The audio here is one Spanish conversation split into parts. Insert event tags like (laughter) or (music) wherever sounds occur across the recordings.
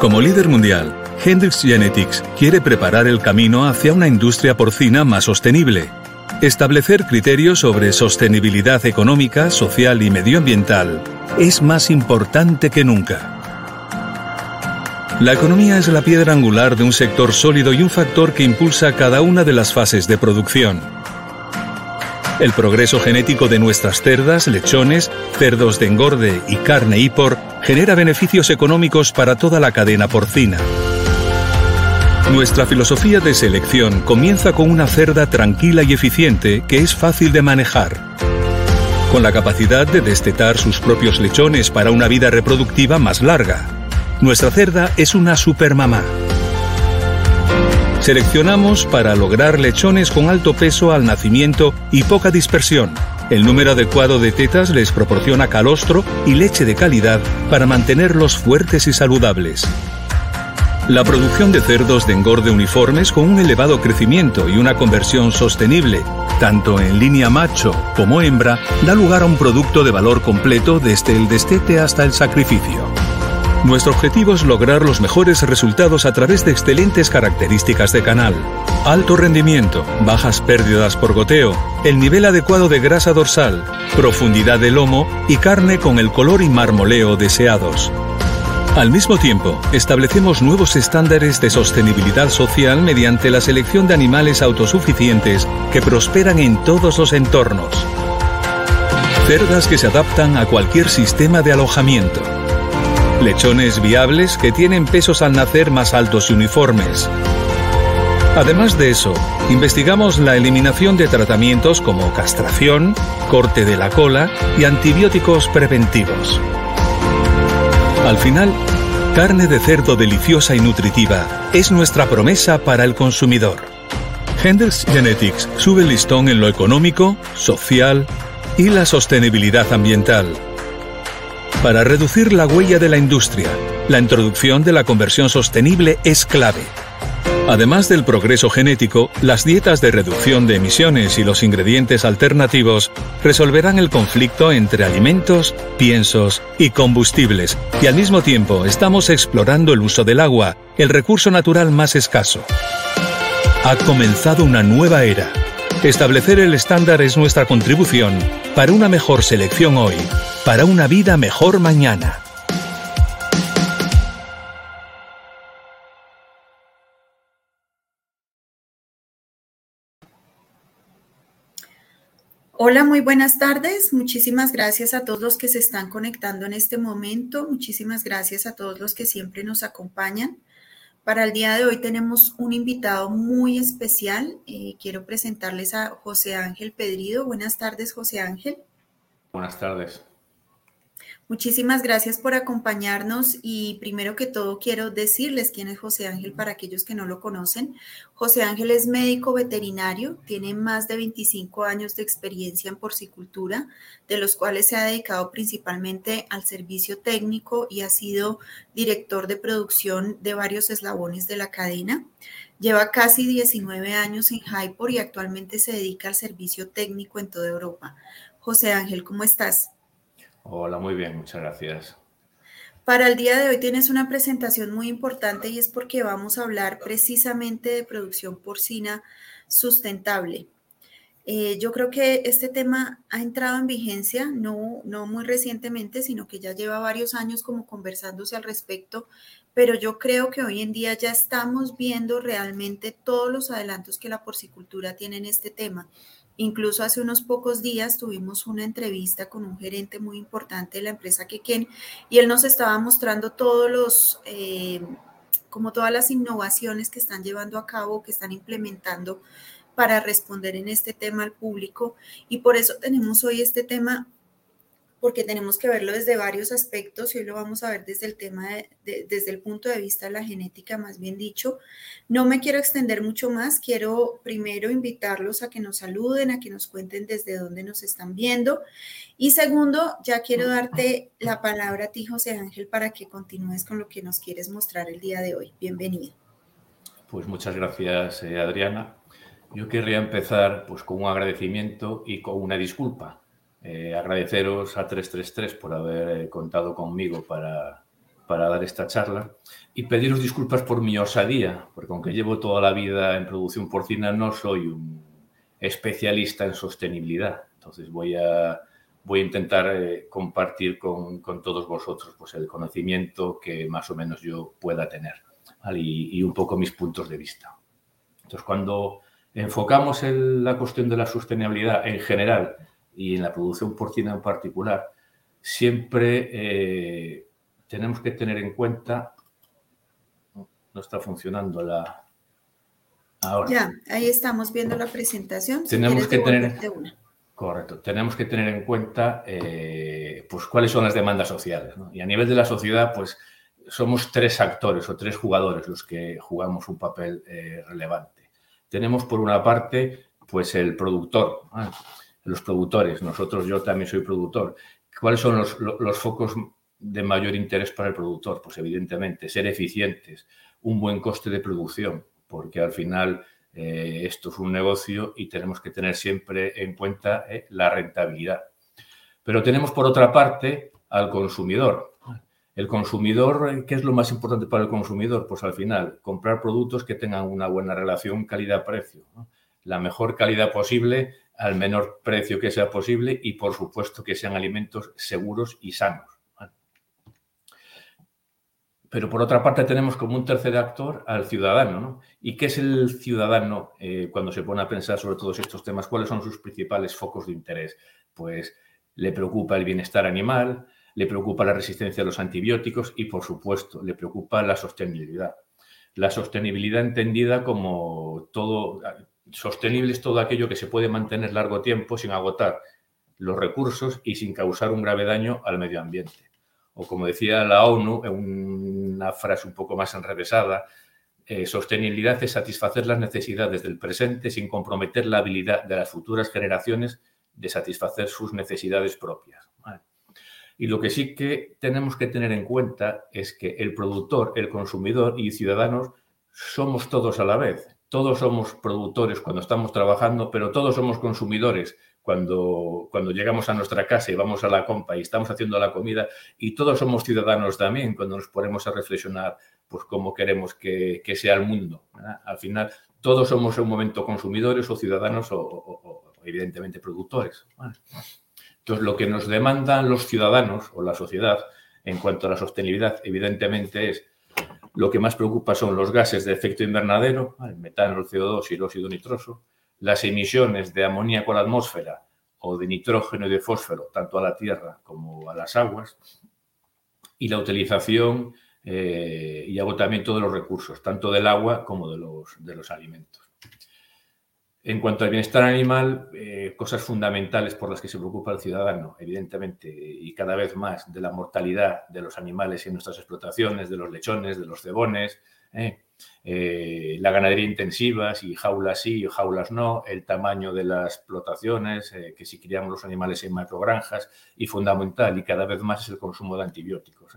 Como líder mundial, Hendrix Genetics quiere preparar el camino hacia una industria porcina más sostenible. Establecer criterios sobre sostenibilidad económica, social y medioambiental es más importante que nunca. La economía es la piedra angular de un sector sólido y un factor que impulsa cada una de las fases de producción. El progreso genético de nuestras cerdas, lechones, cerdos de engorde y carne y por genera beneficios económicos para toda la cadena porcina. Nuestra filosofía de selección comienza con una cerda tranquila y eficiente que es fácil de manejar. Con la capacidad de destetar sus propios lechones para una vida reproductiva más larga. Nuestra cerda es una supermamá. Seleccionamos para lograr lechones con alto peso al nacimiento y poca dispersión. El número adecuado de tetas les proporciona calostro y leche de calidad para mantenerlos fuertes y saludables. La producción de cerdos de engorde uniformes con un elevado crecimiento y una conversión sostenible, tanto en línea macho como hembra, da lugar a un producto de valor completo desde el destete hasta el sacrificio. Nuestro objetivo es lograr los mejores resultados a través de excelentes características de canal, alto rendimiento, bajas pérdidas por goteo, el nivel adecuado de grasa dorsal, profundidad de lomo y carne con el color y marmoleo deseados. Al mismo tiempo, establecemos nuevos estándares de sostenibilidad social mediante la selección de animales autosuficientes que prosperan en todos los entornos. Cerdas que se adaptan a cualquier sistema de alojamiento. Lechones viables que tienen pesos al nacer más altos y uniformes. Además de eso, investigamos la eliminación de tratamientos como castración, corte de la cola y antibióticos preventivos. Al final, carne de cerdo deliciosa y nutritiva es nuestra promesa para el consumidor. Hendrix Genetics sube listón en lo económico, social y la sostenibilidad ambiental. Para reducir la huella de la industria, la introducción de la conversión sostenible es clave. Además del progreso genético, las dietas de reducción de emisiones y los ingredientes alternativos resolverán el conflicto entre alimentos, piensos y combustibles, y al mismo tiempo estamos explorando el uso del agua, el recurso natural más escaso. Ha comenzado una nueva era. Establecer el estándar es nuestra contribución para una mejor selección hoy, para una vida mejor mañana. Hola, muy buenas tardes. Muchísimas gracias a todos los que se están conectando en este momento. Muchísimas gracias a todos los que siempre nos acompañan. Para el día de hoy tenemos un invitado muy especial. Eh, quiero presentarles a José Ángel Pedrido. Buenas tardes, José Ángel. Buenas tardes. Muchísimas gracias por acompañarnos y primero que todo quiero decirles quién es José Ángel para aquellos que no lo conocen. José Ángel es médico veterinario, tiene más de 25 años de experiencia en porcicultura, de los cuales se ha dedicado principalmente al servicio técnico y ha sido director de producción de varios eslabones de la cadena. Lleva casi 19 años en Hypor y actualmente se dedica al servicio técnico en toda Europa. José Ángel, ¿cómo estás? Hola, muy bien, muchas gracias. Para el día de hoy tienes una presentación muy importante y es porque vamos a hablar precisamente de producción porcina sustentable. Eh, yo creo que este tema ha entrado en vigencia, no, no muy recientemente, sino que ya lleva varios años como conversándose al respecto, pero yo creo que hoy en día ya estamos viendo realmente todos los adelantos que la porcicultura tiene en este tema. Incluso hace unos pocos días tuvimos una entrevista con un gerente muy importante de la empresa Quequén y él nos estaba mostrando todos los, eh, como todas las innovaciones que están llevando a cabo, que están implementando para responder en este tema al público. Y por eso tenemos hoy este tema porque tenemos que verlo desde varios aspectos y hoy lo vamos a ver desde el tema, desde el punto de vista de la genética, más bien dicho. No me quiero extender mucho más, quiero primero invitarlos a que nos saluden, a que nos cuenten desde dónde nos están viendo. Y segundo, ya quiero darte la palabra a ti, José Ángel, para que continúes con lo que nos quieres mostrar el día de hoy. Bienvenido. Pues muchas gracias, eh, Adriana. Yo querría empezar pues, con un agradecimiento y con una disculpa eh, agradeceros a 333 por haber eh, contado conmigo para, para dar esta charla y pediros disculpas por mi osadía, porque aunque llevo toda la vida en producción porcina, no soy un especialista en sostenibilidad. Entonces voy a, voy a intentar eh, compartir con, con, todos vosotros pues, el conocimiento que más o menos yo pueda tener y, y, un poco mis puntos de vista. Entonces, cuando enfocamos en la cuestión de la sostenibilidad en general y en la producción porcina en particular, siempre eh, tenemos que tener en cuenta, no está funcionando la... Ahora. Ya, ahí estamos viendo la presentación. Tenemos que tener... Correcto. Tenemos que tener en cuenta eh, pues, cuáles son las demandas sociales. Y a nivel de la sociedad, pues somos tres actores o tres jugadores los que jugamos un papel eh, relevante. Tenemos por una parte, pues el productor, los productores. Nosotros, yo también soy productor. ¿Cuáles son los, los focos de mayor interés para el productor? Pues evidentemente ser eficientes, un buen coste de producción, porque al final eh, esto es un negocio y tenemos que tener siempre en cuenta eh, la rentabilidad. Pero tenemos por otra parte al consumidor. El consumidor, ¿qué es lo más importante para el consumidor? Pues al final, comprar productos que tengan una buena relación calidad-precio. La mejor calidad posible al menor precio que sea posible y, por supuesto, que sean alimentos seguros y sanos. Pero por otra parte tenemos como un tercer actor al ciudadano. ¿no? ¿Y qué es el ciudadano eh, cuando se pone a pensar sobre todos estos temas? ¿Cuáles son sus principales focos de interés? Pues le preocupa el bienestar animal, le preocupa la resistencia a los antibióticos y, por supuesto, le preocupa la sostenibilidad. La sostenibilidad entendida como todo, sostenible es todo aquello que se puede mantener largo tiempo sin agotar los recursos y sin causar un grave daño al medio ambiente o como decía la ONU, en una frase un poco más enrevesada, eh, sostenibilidad es satisfacer las necesidades del presente sin comprometer la habilidad de las futuras generaciones de satisfacer sus necesidades propias. Y lo que sí que tenemos que tener en cuenta es que el productor, el consumidor y ciudadanos somos todos a la vez. Todos somos productores cuando estamos trabajando, pero todos somos consumidores cuando, cuando llegamos a nuestra casa y vamos a la compa y estamos haciendo la comida y todos somos ciudadanos también cuando nos ponemos a reflexionar pues cómo queremos que, que sea el mundo. Al final todos somos en un momento consumidores o ciudadanos o, evidentemente productores. Entonces lo que nos demandan los ciudadanos o la sociedad en cuanto a la sostenibilidad evidentemente es lo que más preocupa son los gases de efecto invernadero, el metano, el CO2 y el óxido nitroso, las emisiones de amoníaco a la atmósfera o de nitrógeno y de fósforo, tanto a la tierra como a las aguas, y la utilización eh, y agotamiento de los recursos, tanto del agua como de los, de los alimentos. En cuanto al bienestar animal, eh, cosas fundamentales por las que se preocupa el ciudadano, evidentemente, y cada vez más, de la mortalidad de los animales en nuestras explotaciones, de los lechones, de los cebones, eh, eh, la ganadería intensiva, si jaulas sí o jaulas no, el tamaño de las explotaciones, que si criamos los animales en macrogranjas y fundamental y cada vez más es el consumo de antibióticos.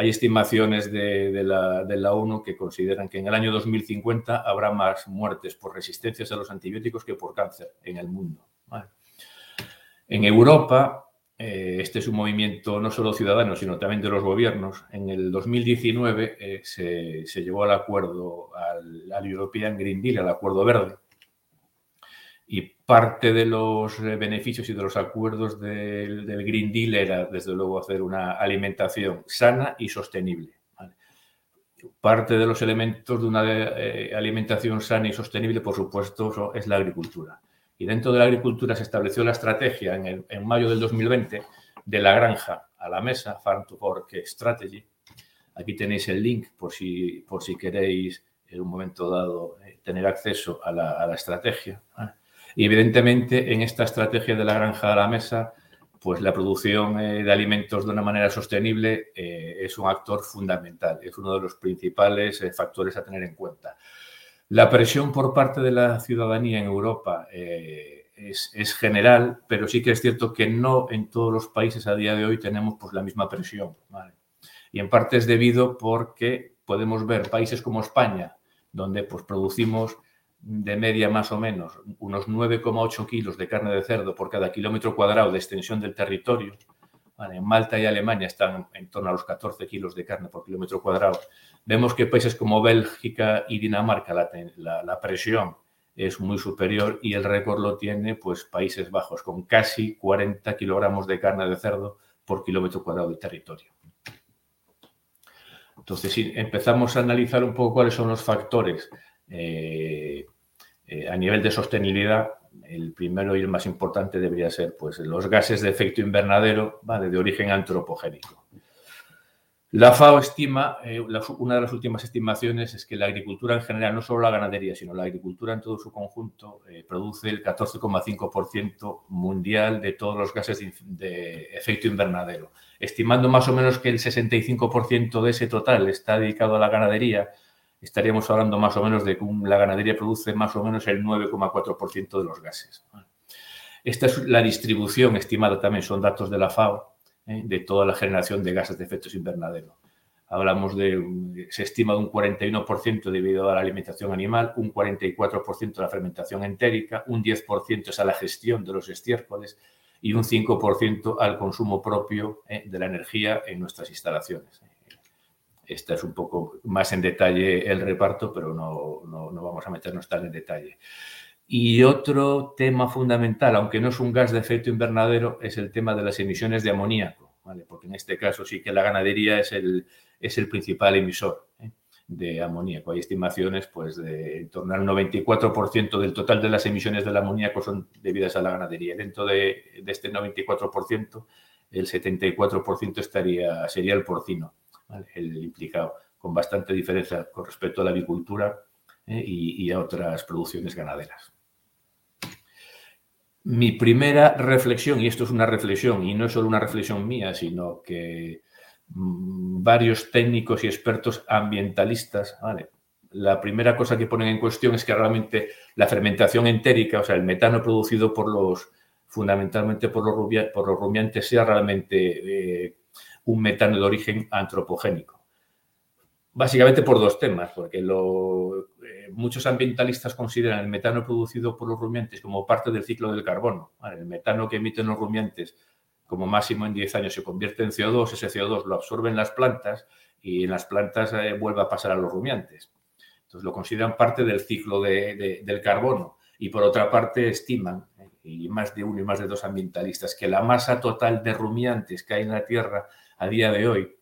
Hay estimaciones de, la, de, la, ONU que consideran que en el año 2050 habrá más muertes por resistencias a los antibióticos que por cáncer en el mundo. En Europa, eh, este es un movimiento no solo ciudadano, sino también de los gobiernos. En el 2019 eh, se, se, llevó al acuerdo, al, al, European Green Deal, al acuerdo verde. Parte de los eh, beneficios y de los acuerdos del, Green Deal era, desde luego, hacer una alimentación sana y sostenible. Parte de los elementos de una eh, alimentación sana y sostenible, por supuesto, es la agricultura y dentro de la agricultura se estableció la estrategia en, mayo del 2020 de la granja a la mesa, Farm to Fork Strategy. Aquí tenéis el link por si, por si queréis en un momento dado eh, tener acceso a la estrategia. Y evidentemente en esta estrategia de la granja a la mesa, pues la producción eh, de alimentos de una manera sostenible eh, es un actor fundamental, es uno de los principales eh, factores a tener en cuenta. La presión por parte de la ciudadanía en Europa eh, es, es, general, pero sí que es cierto que no en todos los países a día de hoy tenemos pues, la misma presión. ¿vale? Y en parte es debido porque podemos ver países como España, donde pues, producimos de media más o menos unos 9,8 kilos de carne de cerdo por cada kilómetro cuadrado de extensión del territorio, en Malta y Alemania están en torno a los 14 kilos de carne por kilómetro cuadrado. Vemos que países como Bélgica y Dinamarca la, presión es muy superior y el récord lo tiene pues Países Bajos con casi 40 kilogramos de carne de cerdo por kilómetro cuadrado de territorio. Entonces, si empezamos a analizar un poco cuáles son los factores eh, eh, a nivel de sostenibilidad, el primero y el más importante debería ser pues, los gases de efecto invernadero de origen antropogénico. La FAO estima, eh, una de las últimas estimaciones es que la agricultura en general, no solo la ganadería, sino la agricultura en todo su conjunto, produce el 14,5% mundial de todos los gases de, efecto invernadero. Estimando más o menos que el 65% de ese total está dedicado a la ganadería, estaríamos hablando más o menos de que la ganadería produce más o menos el 9,4% de los gases. Esta es la distribución estimada también, son datos de la FAO, ¿eh? de toda la generación de gases de efectos invernadero. Hablamos de, se estima un 41% debido a la alimentación animal, un 44% a la fermentación entérica, un 10% es a la gestión de los estiércoles y un 5% al consumo propio ¿eh? de la energía en nuestras instalaciones. Esta es un poco más en detalle el reparto, pero no, no, no vamos a meternos tan en detalle. Y otro tema fundamental, aunque no es un gas de efecto invernadero, es el tema de las emisiones de amoníaco, ¿vale? porque en este caso sí que la ganadería es el, es el principal emisor ¿eh? de amoníaco. Hay estimaciones pues, de en torno al 94% del total de las emisiones del amoníaco son debidas a la ganadería. Dentro de, de este 94%, el 74% estaría, sería el porcino, el implicado, con bastante diferencia con respecto a la avicultura ¿eh? y, a otras producciones ganaderas. Mi primera reflexión, y esto es una reflexión, y no es solo una reflexión mía, sino que mm, varios técnicos y expertos ambientalistas, la primera cosa que ponen en cuestión es que realmente la fermentación entérica, o sea, el metano producido por los, fundamentalmente por los, por los rumiantes, sea realmente eh, un metano de origen antropogénico. Básicamente por dos temas, porque lo, muchos ambientalistas consideran el metano producido por los rumiantes como parte del ciclo del carbono. El metano que emiten los rumiantes como máximo en 10 años se convierte en CO2, ese CO2 lo absorben las plantas y en las plantas eh, vuelve a pasar a los rumiantes. Entonces lo consideran parte del ciclo del carbono. Y por otra parte estiman, eh, y más de uno y más de dos ambientalistas, que la masa total de rumiantes que hay en la Tierra a día de hoy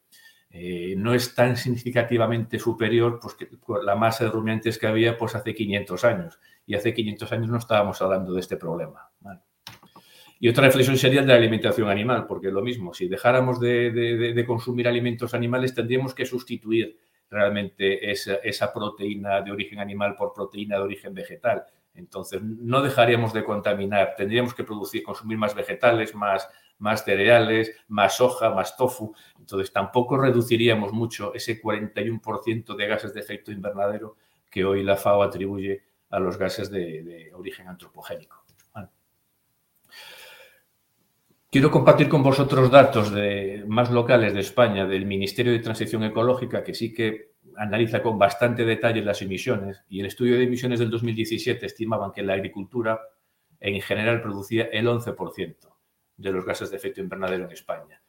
eh, no es tan significativamente superior pues, la masa de rumiantes que había pues, hace 500 años. Y hace 500 años no estábamos hablando de este problema. Y otra reflexión sería de la alimentación animal, porque lo mismo, si dejáramos de, consumir alimentos animales, tendríamos que sustituir realmente esa, esa, proteína de origen animal por proteína de origen vegetal. Entonces, no dejaríamos de contaminar, tendríamos que producir, consumir más vegetales, más, más cereales, más soja, más tofu. Entonces tampoco reduciríamos mucho ese 41% de gases de efecto invernadero que hoy la FAO atribuye a los gases de, origen antropogénico. Quiero compartir con vosotros datos de, más locales de España, del Ministerio de Transición Ecológica, que sí que analiza con bastante detalle las emisiones y el estudio de emisiones del 2017 estimaban que la agricultura en general producía el 11% de los gases de efecto invernadero en España.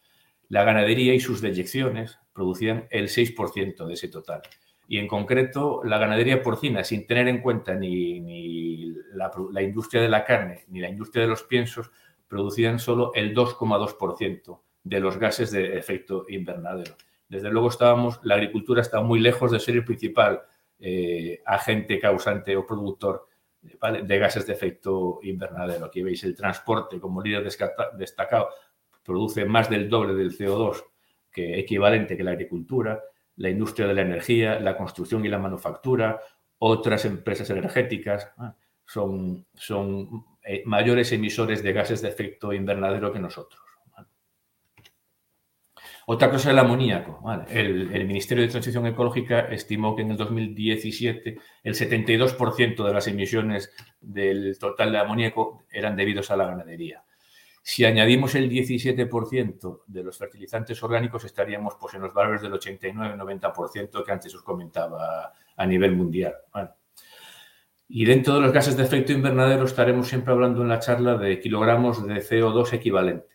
La ganadería y sus deyecciones producían el 6% de ese total. Y en concreto, la ganadería porcina, sin tener en cuenta ni, la, industria de la carne ni la industria de los piensos, producían solo el 2,2% de los gases de efecto invernadero. Desde luego estábamos, la agricultura está muy lejos de ser el principal eh, agente causante o productor de gases de efecto invernadero. Aquí veis el transporte como líder destacado produce más del doble del CO2 que equivalente que la agricultura, la industria de la energía, la construcción y la manufactura, otras empresas energéticas ah, son, son eh, mayores emisores de gases de efecto invernadero que nosotros. Otra cosa es el amoníaco. El, Ministerio de Transición Ecológica estimó que en el 2017 el 72% de las emisiones del total de amoníaco eran debidos a la ganadería. Si añadimos el 17% de los fertilizantes orgánicos, estaríamos pues, en los valores del 89-90% que antes os comentaba a nivel mundial. Y dentro de los gases de efecto invernadero estaremos siempre hablando en la charla de kilogramos de CO2 equivalente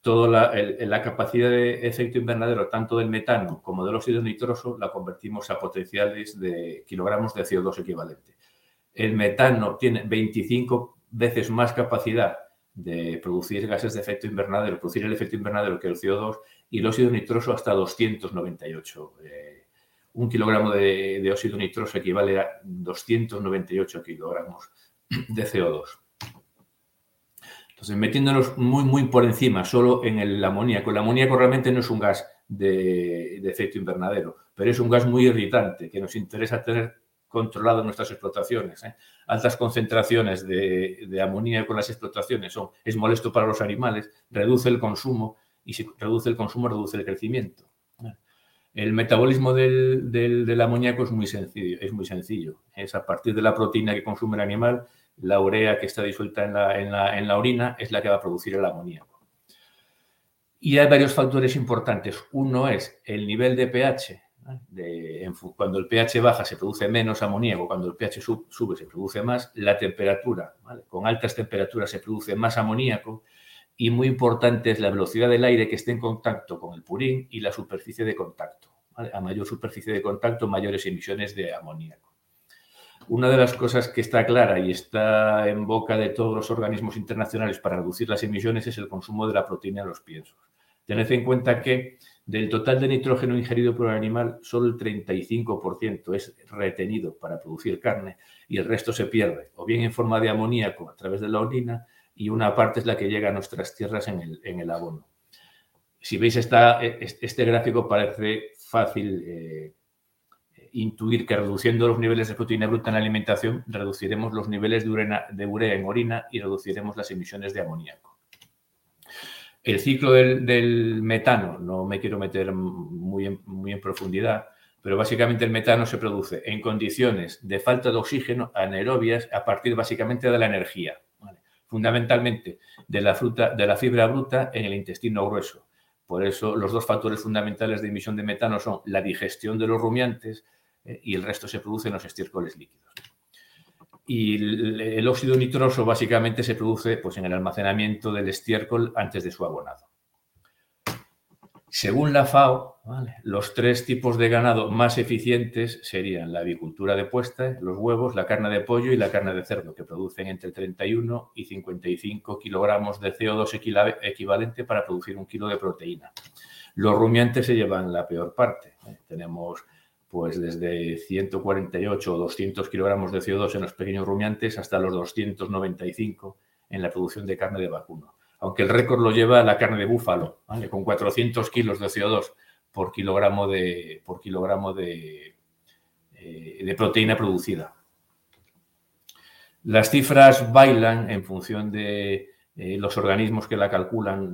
toda la, capacidad de efecto invernadero, tanto del metano como del óxido nitroso, la convertimos a potenciales de kilogramos de CO2 equivalente. El metano tiene 25 veces más capacidad de producir gases de efecto invernadero, producir el efecto invernadero que el CO2 y el óxido nitroso hasta 298. Eh, un kilogramo de, de, óxido nitroso equivale a 298 kilogramos de CO2. Entonces, metiéndonos muy, muy por encima, solo en el amoníaco. El amoníaco realmente no es un gas de, efecto invernadero, pero es un gas muy irritante que nos interesa tener controlado nuestras explotaciones. ¿eh? Altas concentraciones de, amoníaco en las explotaciones es molesto para los animales, reduce el consumo y si reduce el consumo, reduce el crecimiento. El metabolismo del, del, amoníaco es muy sencillo, es muy sencillo. Es a partir de la proteína que consume el animal, la urea que está disuelta en la, en la, orina es la que va a producir el amoníaco. Y hay varios factores importantes. Uno es el nivel de pH. cuando el pH baja se produce menos amoníaco, cuando el pH sube se produce más. La temperatura. Con altas temperaturas se produce más amoníaco. Y muy importante es la velocidad del aire que esté en contacto con el purín y la superficie de contacto. A mayor superficie de contacto, mayores emisiones de amoníaco. Una de las cosas que está clara y está en boca de todos los organismos internacionales para reducir las emisiones es el consumo de la proteína en los piensos. Tened en cuenta que del total de nitrógeno ingerido por el animal, solo el 35% es retenido para producir carne y el resto se pierde, o bien en forma de amoníaco a través de la orina, y una parte es la que llega a nuestras tierras en el, abono. Si veis esta, este gráfico parece fácil eh, intuir que reduciendo los niveles de proteína bruta en la alimentación, reduciremos los niveles de, de urea en orina y reduciremos las emisiones de amoníaco. El ciclo del, metano, no me quiero meter muy en, muy en profundidad, pero básicamente el metano se produce en condiciones de falta de oxígeno anaerobias a partir básicamente de la energía, fundamentalmente de la, fruta, de la fibra bruta en el intestino grueso. Por eso los dos factores fundamentales de emisión de metano son la digestión de los rumiantes y el resto se produce en los estiércoles líquidos. Y el, óxido nitroso básicamente se produce pues, en el almacenamiento del estiércol antes de su abonado. Según la FAO, los tres tipos de ganado más eficientes serían la avicultura de puesta, los huevos, la carne de pollo y la carne de cerdo, que producen entre 31 y 55 kilogramos de CO2 equivalente para producir un kilo de proteína. Los rumiantes se llevan la peor parte. ¿eh? Tenemos pues desde 148 o 200 kilogramos de CO2 en los pequeños rumiantes hasta los 295 en la producción de carne de vacuno. Aunque el récord lo lleva la carne de búfalo, con 400 kilos de CO2 por kilogramo de, por kilogramo de, eh, de proteína producida. Las cifras bailan en función de eh, los organismos que la calculan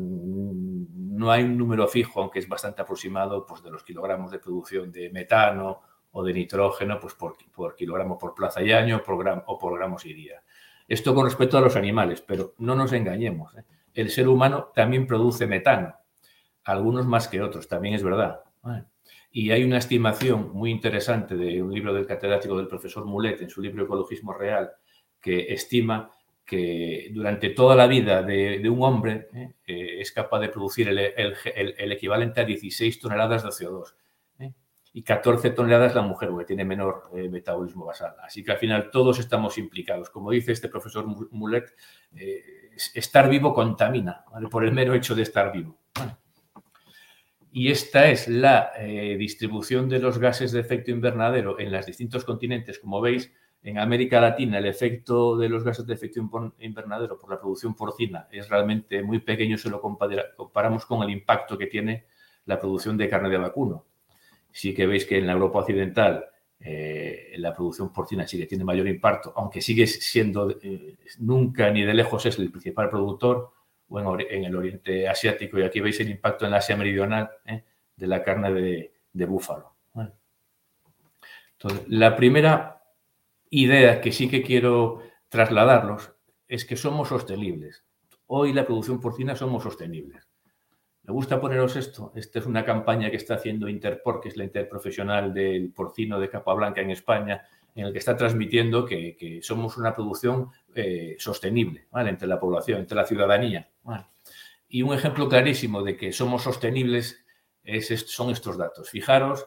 no hay un número fijo, aunque es bastante aproximado, pues de los kilogramos de producción de metano o de nitrógeno, pues por, kilogramo por plaza y año por o por gramos y día. Esto con respecto a los animales, pero no nos engañemos. ¿eh? El ser humano también produce metano, algunos más que otros, también es verdad. Y hay una estimación muy interesante de un libro del catedrático del profesor Mulet en su libro Ecologismo Real, que estima que durante toda la vida de, un hombre ¿eh? Eh, es capaz de producir el, equivalente a 16 toneladas de CO2 ¿eh? y 14 toneladas la mujer, porque tiene menor metabolismo basal. Así que al final todos estamos implicados. Como dice este profesor Mulet, estar vivo contamina por el mero hecho de estar vivo. Y esta es la distribución de los gases de efecto invernadero en los distintos continentes, como veis en América Latina el efecto de los gases de efecto invernadero por la producción porcina es realmente muy pequeño si lo comparamos con el impacto que tiene la producción de carne de vacuno. Sí que veis que en la Europa occidental eh, la producción porcina sí que tiene mayor impacto, aunque sigue siendo eh, nunca ni de lejos es el principal productor, o en, el Oriente Asiático, y aquí veis el impacto en Asia Meridional eh, de la carne de, búfalo. La primera idea que sí que quiero trasladarlos es que somos sostenibles. Hoy la producción porcina somos sostenibles. Me gusta poneros esto. Esta es una campaña que está haciendo Interpor, que es la interprofesional del porcino de capa blanca en España, en el que está transmitiendo que, somos una producción eh, sostenible ¿vale? entre la población, entre la ciudadanía. Y un ejemplo clarísimo de que somos sostenibles son estos datos. Fijaros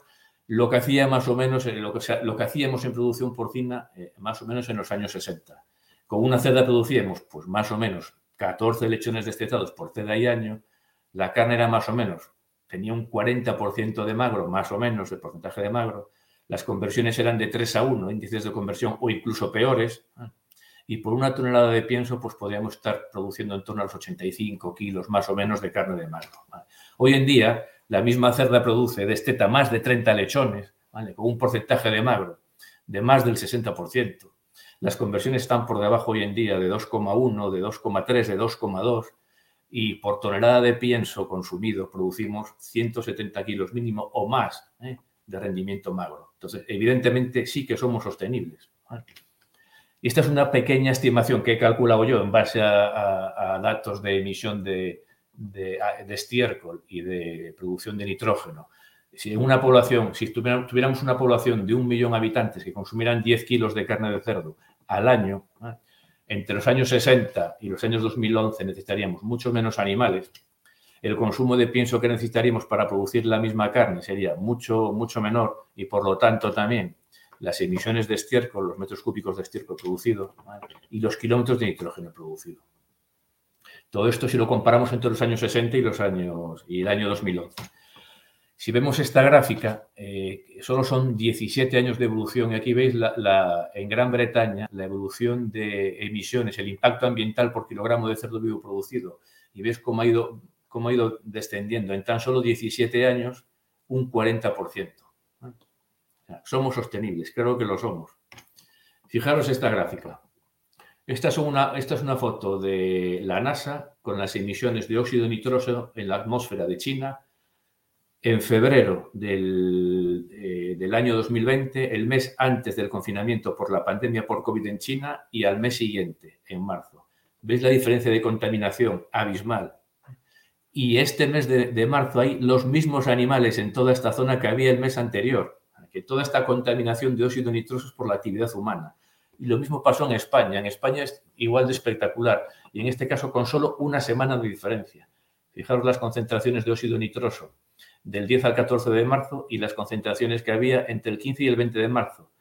lo que eh, hacíamos en producción porcina eh, más o menos en los años 60. Con una cerda producíamos, pues más o menos 14 lechones destetados por cerda y año. La carne era más o menos, tenía un 40% de magro, más o menos, el porcentaje de magro. Las conversiones eran de 3 a 1, índices de conversión o incluso peores. Y por una tonelada de pienso, pues podríamos estar produciendo en torno a los 85 kilos más o menos de carne de magro. Hoy en día, la misma cerda produce, desteta más de 30 lechones, con un porcentaje de magro de más del 60%. Las conversiones están por debajo hoy en día de 2,1, de 2,3, de 2,2 y por tonelada de pienso consumido producimos 170 kilos mínimo o más ¿eh? de rendimiento magro. Entonces, evidentemente sí que somos sostenibles. Y esta es una pequeña estimación que he calculado yo en base a datos de emisión de, de, estiércol y de producción de nitrógeno, si en una población, si tuviéramos una población de un millón de habitantes que consumieran 10 kilos de carne de cerdo al año, entre los años 60 y los años 2011 necesitaríamos mucho menos animales, el consumo de pienso que necesitaríamos para producir la misma carne sería mucho, mucho menor y por lo tanto también las emisiones de estiércol, los metros cúbicos de estiércol producido y los kilómetros de nitrógeno producido. Todo esto si lo comparamos entre los años 60 y, los años, y el año 2011. Si vemos esta gráfica, eh, solo son 17 años de evolución y aquí veis la, en Gran Bretaña la evolución de emisiones, el impacto ambiental por kilogramo de cerdo vivo producido y veis cómo ha ido, cómo ha ido descendiendo en tan solo 17 años un 40%. somos sostenibles, creo que lo somos. Fijaros esta gráfica. Esta es, una, foto de la NASA con las emisiones de óxido nitroso en la atmósfera de China en febrero del, eh, año 2020, el mes antes del confinamiento por la pandemia por COVID en China y al mes siguiente, en marzo. ¿Veis la diferencia de contaminación abismal? Y este mes de, de marzo hay los mismos animales en toda esta zona que había el mes anterior, que toda esta contaminación de óxido nitroso es por la actividad humana. Y lo mismo pasó en España. En España es igual de espectacular. Y en este caso con solo una semana de diferencia. Fijaros las concentraciones de óxido nitroso del 10 al 14 de marzo y las concentraciones que había entre el 15 y el 20 de marzo,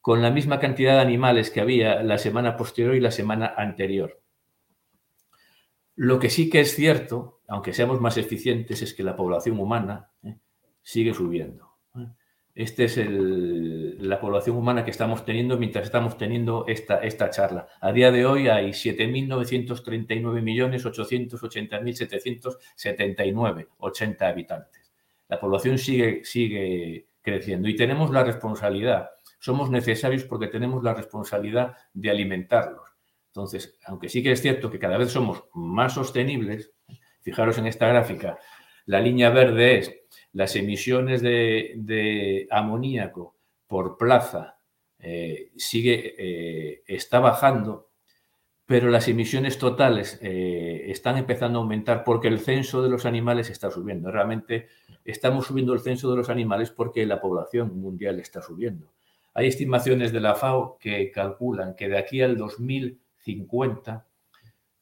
con la misma cantidad de animales que había la semana posterior y la semana anterior. Lo que sí que es cierto, aunque seamos más eficientes, es que la población humana ¿eh? sigue subiendo. Esta es la población humana que estamos teniendo mientras estamos teniendo esta, esta charla. A día de hoy hay 7.939.880.779 80 habitantes. La población sigue, sigue creciendo y tenemos la responsabilidad. Somos necesarios porque tenemos la responsabilidad de alimentarlos. Entonces, aunque sí que es cierto que cada vez somos más sostenibles, fijaros en esta gráfica, la línea verde es las emisiones de, amoníaco por plaza eh, sigue, eh, está bajando, pero las emisiones totales eh, están empezando a aumentar porque el censo de los animales está subiendo. Realmente estamos subiendo el censo de los animales porque la población mundial está subiendo. Hay estimaciones de la FAO que calculan que de aquí al 2050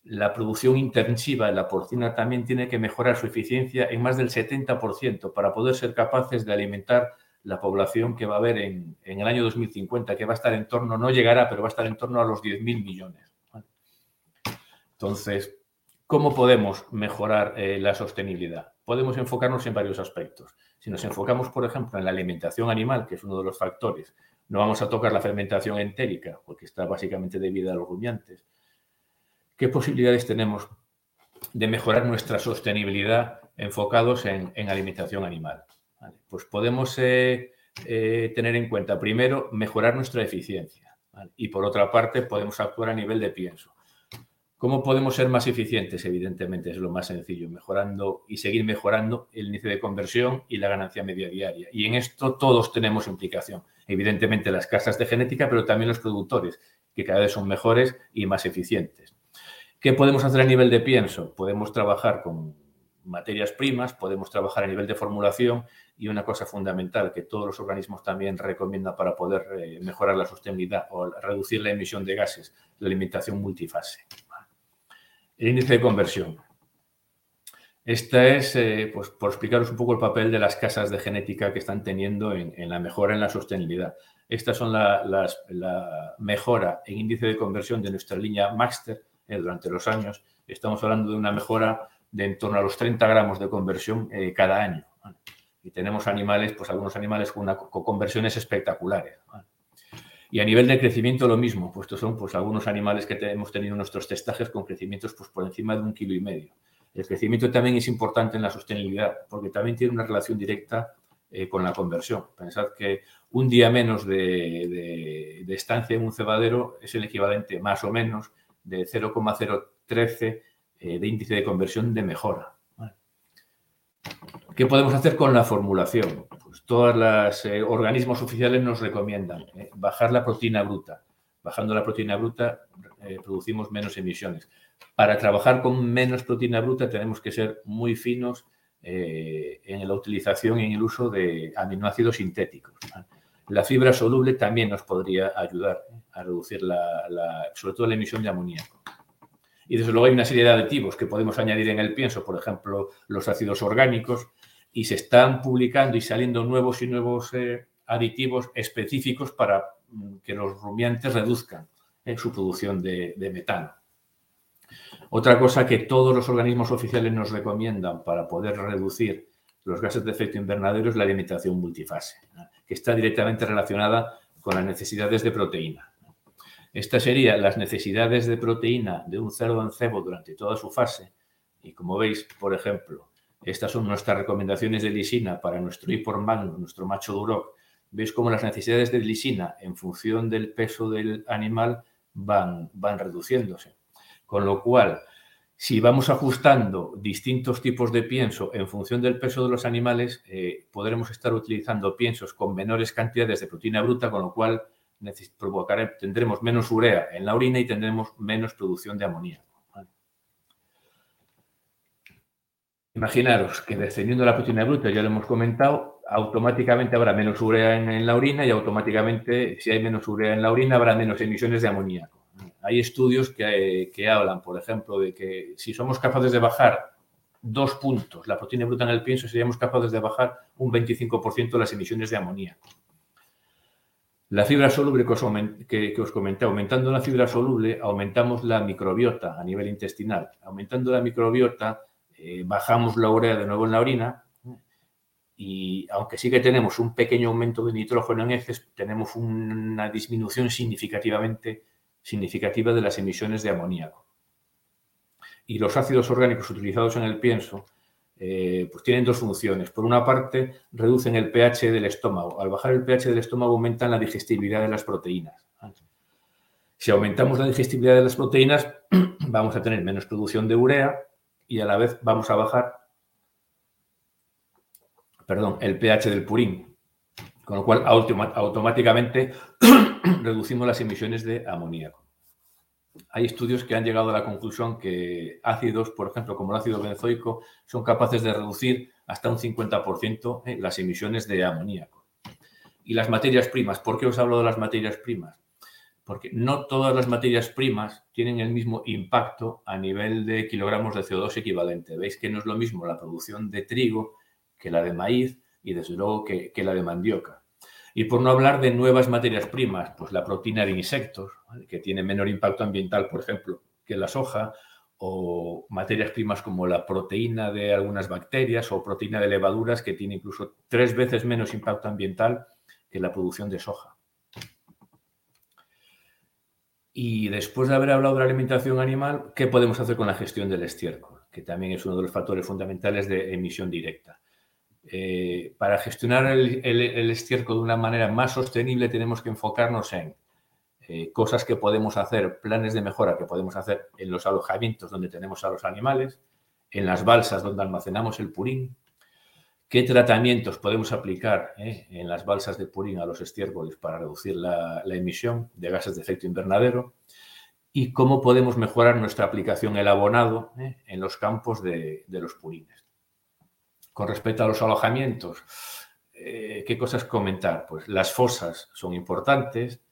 la producción intensiva de la porcina también tiene que mejorar su eficiencia en más del 70% para poder ser capaces de alimentar la población que va a haber en, el año 2050, que va a estar en torno, no llegará, pero va a estar en torno a los 10.000 millones. Entonces, ¿cómo podemos mejorar eh, la sostenibilidad? Podemos enfocarnos en varios aspectos. Si nos enfocamos, por ejemplo, en la alimentación animal, que es uno de los factores, no vamos a tocar la fermentación entérica, porque está básicamente debida a los rumiantes ¿Qué posibilidades tenemos de mejorar nuestra sostenibilidad enfocados en, alimentación animal? Pues podemos eh, eh, tener en cuenta, primero, mejorar nuestra eficiencia. Y por otra parte, podemos actuar a nivel de pienso. ¿Cómo podemos ser más eficientes? Evidentemente, es lo más sencillo, mejorando y seguir mejorando el índice de conversión y la ganancia media diaria. Y en esto todos tenemos implicación. Evidentemente, las casas de genética, pero también los productores, que cada vez son mejores y más eficientes. ¿Qué podemos hacer a nivel de pienso? Podemos trabajar con materias primas, podemos trabajar a nivel de formulación y una cosa fundamental que todos los organismos también recomiendan para poder eh, mejorar la sostenibilidad o reducir la emisión de gases, la alimentación multifase. El índice de conversión. Esta es, eh, pues, por explicaros un poco el papel de las casas de genética que están teniendo en, la mejora en la sostenibilidad. Estas son la, mejora en índice de conversión de nuestra línea Maxter eh, durante los años. Estamos hablando de una mejora de en torno a los 30 gramos de conversión eh, cada año. Y tenemos animales, pues algunos animales con, conversiones espectaculares. Y a nivel de crecimiento lo mismo, pues estos son pues algunos animales que hemos tenido en nuestros testajes con crecimientos pues por encima de un kilo y medio. El crecimiento también es importante en la sostenibilidad porque también tiene una relación directa eh, con la conversión. Pensad que un día menos de, estancia en un cebadero es el equivalente más o menos de 0,013 eh, de índice de conversión de mejora. ¿Qué podemos hacer con la formulación? Pues todos los eh, organismos oficiales nos recomiendan bajar la proteína bruta. Bajando la proteína bruta producimos menos emisiones para trabajar con menos proteína bruta tenemos que ser muy finos eh, en la utilización y en el uso de aminoácidos sintéticos. La fibra soluble también nos podría ayudar a reducir la, sobre todo la emisión de amoníaco. Y desde luego hay una serie de aditivos que podemos añadir en el pienso, por ejemplo, los ácidos orgánicos, y se están publicando y saliendo nuevos y nuevos eh, aditivos específicos para mm, que los rumiantes reduzcan eh, su producción de metano. Otra cosa que todos los organismos oficiales nos recomiendan para poder reducir los gases de efecto invernadero es la alimentación multifase, que está directamente relacionada con las necesidades de proteína. Estas serían las necesidades de proteína de un cerdo en cebo durante toda su fase. Y como veis, por ejemplo, estas son nuestras recomendaciones de lisina para nuestro Ipor magno, nuestro macho duro. Veis cómo las necesidades de lisina en función del peso del animal van, van reduciéndose. Con lo cual, si vamos ajustando distintos tipos de pienso en función del peso de los animales, eh, podremos estar utilizando piensos con menores cantidades de proteína bruta, con lo cual tendremos menos urea en la orina y tendremos menos producción de amoníaco. Imaginaros que descendiendo la proteína bruta, ya lo hemos comentado, automáticamente habrá menos urea en la orina y automáticamente, si hay menos urea en la orina, habrá menos emisiones de amoníaco hay estudios que, hablan, por ejemplo, de que si somos capaces de bajar dos puntos la proteína bruta en el pienso, seríamos capaces de bajar un 25% las emisiones de amoníaco. La fibra soluble que os, comenté, aumentando la fibra soluble, aumentamos la microbiota a nivel intestinal. Aumentando la microbiota, eh, bajamos la urea de nuevo en la orina y aunque sí que tenemos un pequeño aumento de nitrógeno en heces, tenemos una disminución significativamente significativa de las emisiones de amoníaco. Y los ácidos orgánicos utilizados en el pienso eh, pues tienen dos funciones. Por una parte, reducen el pH del estómago. Al bajar el pH del estómago aumentan la digestibilidad de las proteínas. Si aumentamos la digestibilidad de las proteínas, (clears throat) vamos a tener menos producción de urea y a la vez vamos a bajar perdón, el pH del purín, con lo cual automáticamente (clears throat) reducimos las emisiones de amoníaco. Hay estudios que han llegado a la conclusión que ácidos, por ejemplo, como el ácido benzoico, son capaces de reducir hasta un 50% eh, las emisiones de amoníaco. Y las materias primas, ¿por qué os hablo de las materias primas? Porque no todas las materias primas tienen el mismo impacto a nivel de kilogramos de CO2 equivalente. Veis que no es lo mismo la producción de trigo que la de maíz y desde luego que la de mandioca. Y por no hablar de nuevas materias primas, pues la proteína de insectos, que tiene menor impacto ambiental, por ejemplo, que la soja, o materias primas como la proteína de algunas bacterias o proteína de levaduras, que tiene incluso tres veces menos impacto ambiental que la producción de soja. Y después de haber hablado de la alimentación animal, ¿qué podemos hacer con la gestión del estiércol? Que también es uno de los factores fundamentales de emisión directa. Eh, para gestionar el, estiércol de una manera más sostenible tenemos que enfocarnos en eh, cosas que podemos hacer, planes de mejora que podemos hacer en los alojamientos donde tenemos a los animales, en las balsas donde almacenamos el purín, qué tratamientos podemos aplicar eh, en las balsas de purín a los estiércoles para reducir la, emisión de gases de efecto invernadero y cómo podemos mejorar nuestra aplicación el abonado en los campos de los purines. Con respecto a los alojamientos, eh, ¿qué cosas comentar? Pues las fosas son importantes,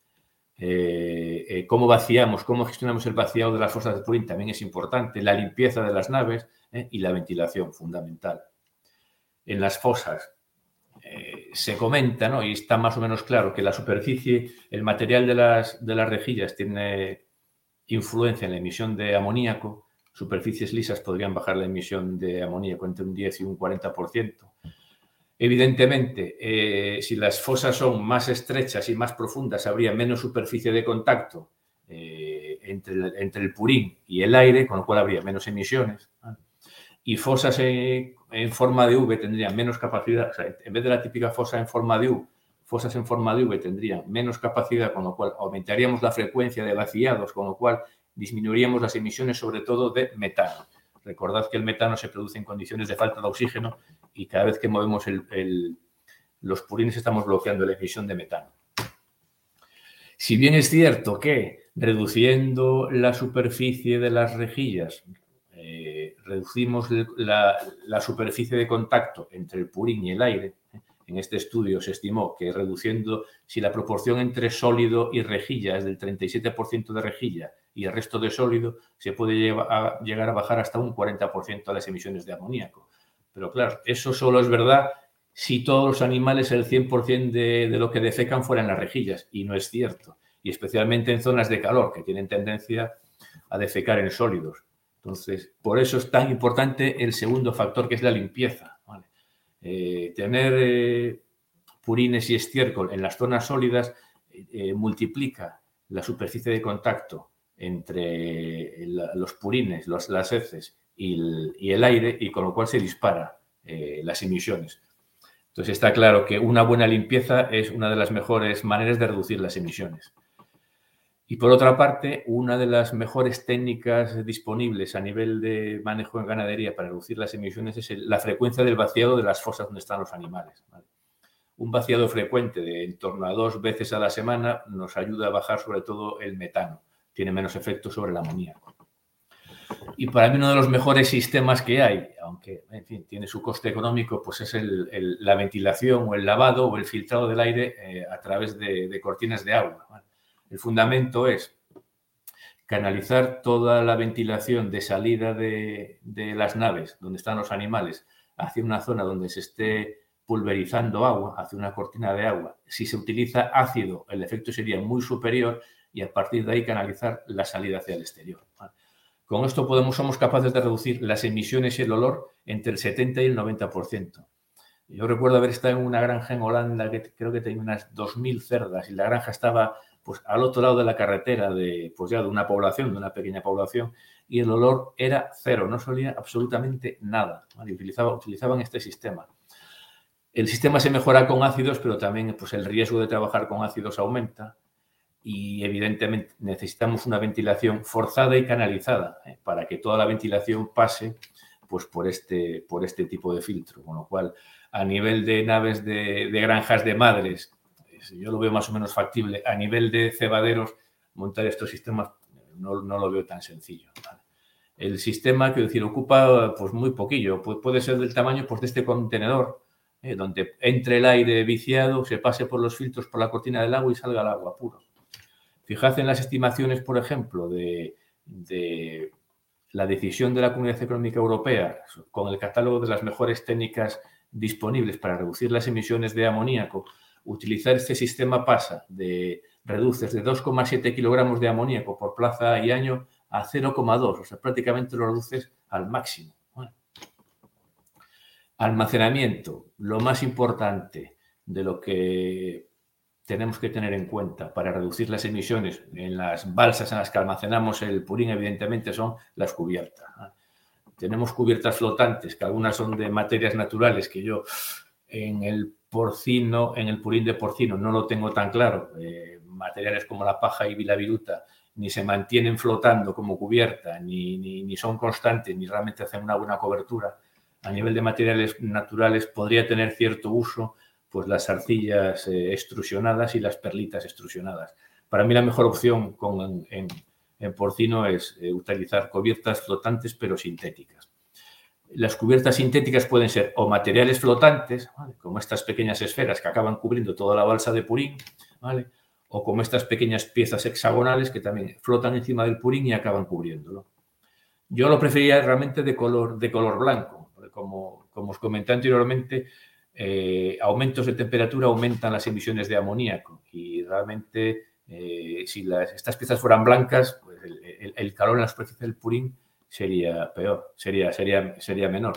eh, eh, cómo vaciamos, cómo gestionamos el vaciado de las fosas de purín también es importante, la limpieza de las naves y la ventilación, fundamental. En las fosas se comenta, ¿no? y está más o menos claro, que la superficie, el material de las, de las rejillas tiene influencia en la emisión de amoníaco, superficies lisas podrían bajar la emisión de amoníaco entre un 10 y un 40%. Evidentemente, eh, si las fosas son más estrechas y más profundas, habría menos superficie de contacto eh, entre, el, purín y el aire, con lo cual habría menos emisiones. Y fosas en, forma de V tendrían menos capacidad, en vez de la típica fosa en forma de U, fosas en forma de V tendrían menos capacidad, con lo cual aumentaríamos la frecuencia de vaciados, con lo cual disminuiríamos las emisiones sobre todo de metano. Recordad que el metano se produce en condiciones de falta de oxígeno y cada vez que movemos los purines estamos bloqueando la emisión de metano. Si bien es cierto que reduciendo la superficie de las rejillas, eh, reducimos la, la, superficie de contacto entre el purín y el aire, en este estudio se estimó que reduciendo, si la proporción entre sólido y rejilla es del 37% de rejilla y el resto de sólido, se puede llegar a bajar hasta un 40% a las emisiones de amoníaco. Pero claro, eso solo es verdad si todos los animales, el 100% de, de lo que defecan fueran las rejillas, y no es cierto. Y especialmente en zonas de calor, que tienen tendencia a defecar en sólidos. Entonces, por eso es tan importante el segundo factor, que es la limpieza. Eh, tener eh, purines y estiércol en las zonas sólidas eh, multiplica la superficie de contacto entre los purines, las heces y el, aire, y con lo cual se dispara las emisiones. Entonces está claro que una buena limpieza es una de las mejores maneras de reducir las emisiones. Y por otra parte, una de las mejores técnicas disponibles a nivel de manejo en ganadería para reducir las emisiones es la frecuencia del vaciado de las fosas donde están los animales. Un vaciado frecuente de en torno a dos veces a la semana nos ayuda a bajar sobre todo el metano, tiene menos efecto sobre el amoníaco. Y para mí uno de los mejores sistemas que hay, aunque en fin, tiene su coste económico, pues es la ventilación o el lavado o el filtrado del aire eh, a través de, cortinas de agua. El fundamento es canalizar toda la ventilación de salida de, las naves donde están los animales hacia una zona donde se esté pulverizando agua, hacia una cortina de agua. Si se utiliza ácido, el efecto sería muy superior y a partir de ahí canalizar la salida hacia el exterior. Con esto podemos, somos capaces de reducir las emisiones y el olor entre el 70 y el 90%. Yo recuerdo haber estado en una granja en Holanda que creo que tenía unas 2.000 cerdas y la granja estaba pues al otro lado de la carretera de, pues ya de una población, de una pequeña población, y el olor era cero, no solía absolutamente nada. utilizaban este sistema. El sistema se mejora con ácidos, pero también pues, el riesgo de trabajar con ácidos aumenta y evidentemente necesitamos una ventilación forzada y canalizada ¿eh? para que toda la ventilación pase pues, por, este, por este tipo de filtro. Con lo cual, a nivel de naves de granjas de madres yo lo veo más o menos factible. A nivel de cebaderos, montar estos sistemas no, lo veo tan sencillo. El sistema, quiero decir, ocupa pues muy poquillo. puede ser del tamaño pues, de este contenedor, eh, donde entre el aire viciado, se pase por los filtros, por la cortina del agua y salga el agua puro. Fijad en las estimaciones, por ejemplo, de, la decisión de la Comunidad Económica Europea con el catálogo de las mejores técnicas disponibles para reducir las emisiones de amoníaco utilizar este sistema pasa de reduces de 2,7 kilogramos de amoníaco por plaza y año a 0,2, o sea, prácticamente lo reduces al máximo. Almacenamiento, lo más importante de lo que tenemos que tener en cuenta para reducir las emisiones en las balsas en las que almacenamos el purín, evidentemente, son las cubiertas. Tenemos cubiertas flotantes, que algunas son de materias naturales, que yo en el porcino, en el purín de porcino, no lo tengo tan claro. Eh, materiales como la paja y la viruta ni se mantienen flotando como cubierta, ni, ni, son constantes, ni realmente hacen una buena cobertura. A nivel de materiales naturales podría tener cierto uso pues las arcillas eh, extrusionadas y las perlitas extrusionadas. Para mí la mejor opción con, en, porcino es eh, utilizar cubiertas flotantes pero sintéticas. Las cubiertas sintéticas pueden ser o materiales flotantes, como estas pequeñas esferas que acaban cubriendo toda la balsa de purín, o como estas pequeñas piezas hexagonales que también flotan encima del purín y acaban cubriéndolo. Yo lo prefería realmente de color, de color blanco, como, como os comenté anteriormente, eh, aumentos de temperatura aumentan las emisiones de amoníaco y realmente eh, si estas piezas fueran blancas, pues el, calor en la superficie del purín sería peor, sería, sería, sería menor.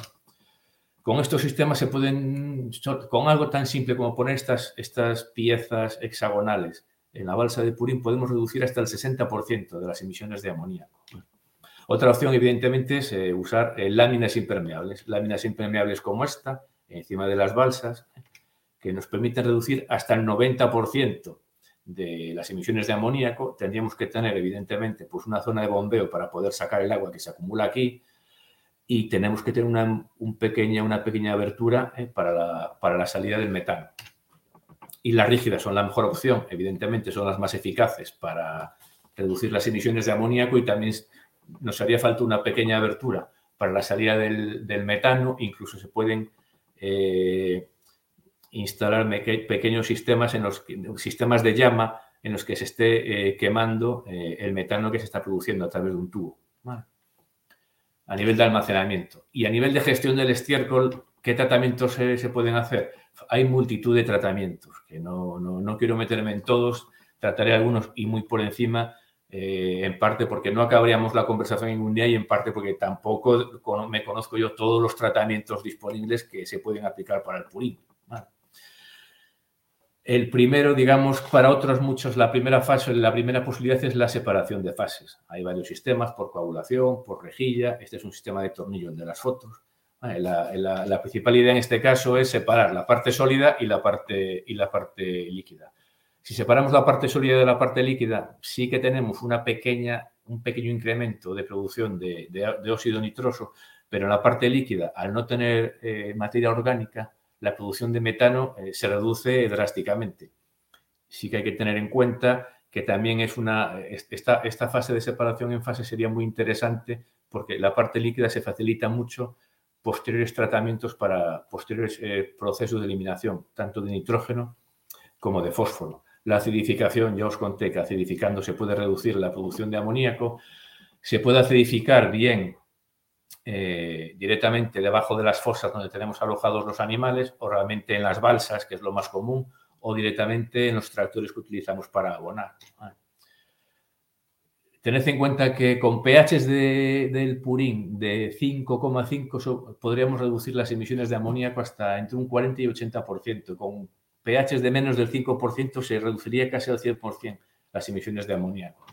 Con estos sistemas se pueden, con algo tan simple como poner estas, estas piezas hexagonales en la balsa de Purín, podemos reducir hasta el 60% de las emisiones de amoníaco. Otra opción, evidentemente, es eh, usar láminas impermeables. Láminas impermeables como esta, encima de las balsas, que nos permiten reducir hasta el 90% de las emisiones de amoníaco. Tendríamos que tener, evidentemente, pues una zona de bombeo para poder sacar el agua que se acumula aquí, y tenemos que tener una, un pequeña, una pequeña abertura eh, para, la, para la salida del metano. Y las rígidas son la mejor opción, evidentemente son las más eficaces para reducir las emisiones de amoníaco y también nos haría falta una pequeña abertura para la salida del, del metano, incluso se pueden eh, instalar pequeños sistemas, en los, sistemas de llama en los que se esté eh, quemando el metano que se está produciendo a través de un tubo a nivel de almacenamiento. Y a nivel de gestión del estiércol, ¿qué tratamientos se, pueden hacer? Hay multitud de tratamientos, que no, no, quiero meterme en todos, trataré algunos y muy por encima, eh, en parte porque no acabaríamos la conversación en un día y en parte porque tampoco me conozco yo todos los tratamientos disponibles que se pueden aplicar para el purín. El primero, digamos, para otros muchos, la primera fase, la primera posibilidad es la separación de fases. Hay varios sistemas por coagulación, por rejilla. Este es un sistema de tornillo, de las fotos. La, principal idea en este caso es separar la parte sólida y la parte, y la parte líquida. Si separamos la parte sólida de la parte líquida, sí que tenemos un pequeño incremento de producción de, óxido nitroso, pero en la parte líquida, al no tener eh, materia orgánica, la producción de metano eh, se reduce drásticamente. Sí que hay que tener en cuenta que también es una, esta, esta fase de separación en fase sería muy interesante porque la parte líquida se facilita mucho posteriores tratamientos para posteriores eh, procesos de eliminación, tanto de nitrógeno como de fósforo. La acidificación, ya os conté que acidificando se puede reducir la producción de amoníaco, se puede acidificar bien eh, directamente debajo de las fosas donde tenemos alojados los animales o realmente en las balsas, que es lo más común, o directamente en los tractores que utilizamos para abonar. Tened en cuenta que con pHs del purín de 5,5 podríamos reducir las emisiones de amoníaco hasta entre un 40 y 80%. Con pHs de menos del 5% se reduciría casi al 100% las emisiones de amoníaco.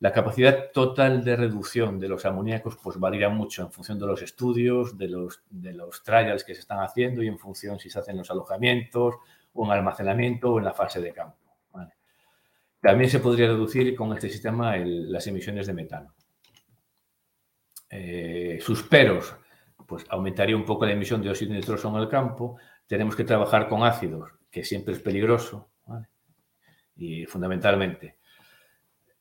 La capacidad total de reducción de los amoníacos pues varía mucho en función de los estudios, de los, de los trials que se están haciendo y en función si se hacen los alojamientos o en almacenamiento o en la fase de campo. También se podría reducir con este sistema las emisiones de metano. Eh, sus peros, pues aumentaría un poco la emisión de óxido nitroso en el campo. Tenemos que trabajar con ácidos, que siempre es peligroso. Y fundamentalmente,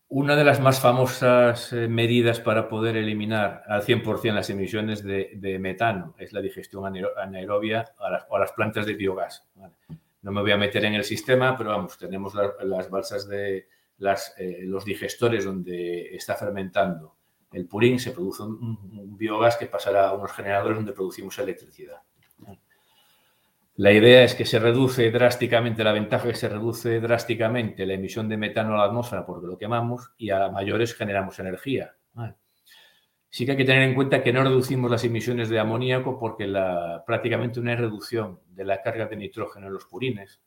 una de las más famosas eh, medidas para poder eliminar al 100% las emisiones de, metano es la digestión anaerobia a las, plantas de biogás. No me voy a meter en el sistema, pero vamos, tenemos las balsas de eh, los digestores donde está fermentando el purín, se produce un biogás que pasará a unos generadores donde producimos electricidad. La idea es que se reduce drásticamente, la ventaja es que se reduce drásticamente la emisión de metano a la atmósfera porque lo quemamos y a mayores generamos energía. Sí que hay que tener en cuenta que no reducimos las emisiones de amoníaco porque la, prácticamente una reducción de la carga de nitrógeno en los purines.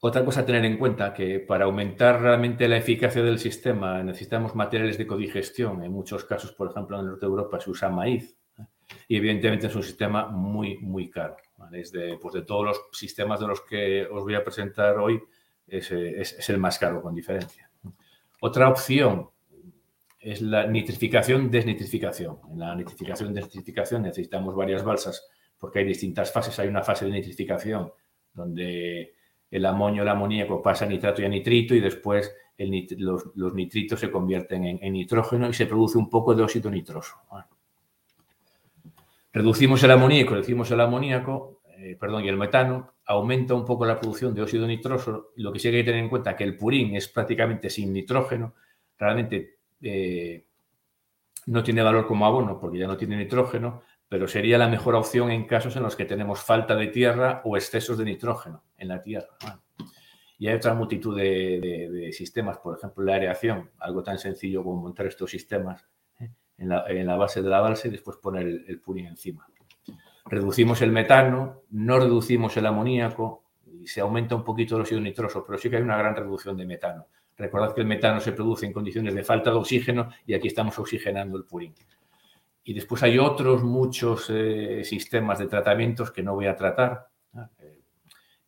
Otra cosa a tener en cuenta que para aumentar realmente la eficacia del sistema necesitamos materiales de codigestión. En muchos casos, por ejemplo, en el norte de Europa se usa maíz y evidentemente es un sistema muy, muy caro. Es de, pues de todos los sistemas de los que os voy a presentar hoy, es, es, el más caro con diferencia. Otra opción es la nitrificación, desnitrificación. En la nitrificación, desnitrificación necesitamos varias balsas porque hay distintas fases. Hay una fase de nitrificación donde el amonio, el amoníaco pasa a nitrato y a nitrito y después los, los, nitritos se convierten en, en, nitrógeno y se produce un poco de óxido nitroso. Reducimos el amoníaco, reducimos el amoníaco, eh, perdón, y el metano aumenta un poco la producción de óxido nitroso. Lo que sí hay que tener en cuenta es que el purín es prácticamente sin nitrógeno. Realmente eh, no tiene valor como abono porque ya no tiene nitrógeno, pero sería la mejor opción en casos en los que tenemos falta de tierra o excesos de nitrógeno en la tierra. Y hay otra multitud de, sistemas, por ejemplo, la aireación, algo tan sencillo como montar estos sistemas ¿eh? en, la, base de la balsa y después poner el, el purín encima reducimos el metano, no reducimos el amoníaco y se aumenta un poquito el óxido nitroso, pero sí que hay una gran reducción de metano. Recordad que el metano se produce en condiciones de falta de oxígeno y aquí estamos oxigenando el purín. Y después hay otros muchos eh, sistemas de tratamientos que no voy a tratar.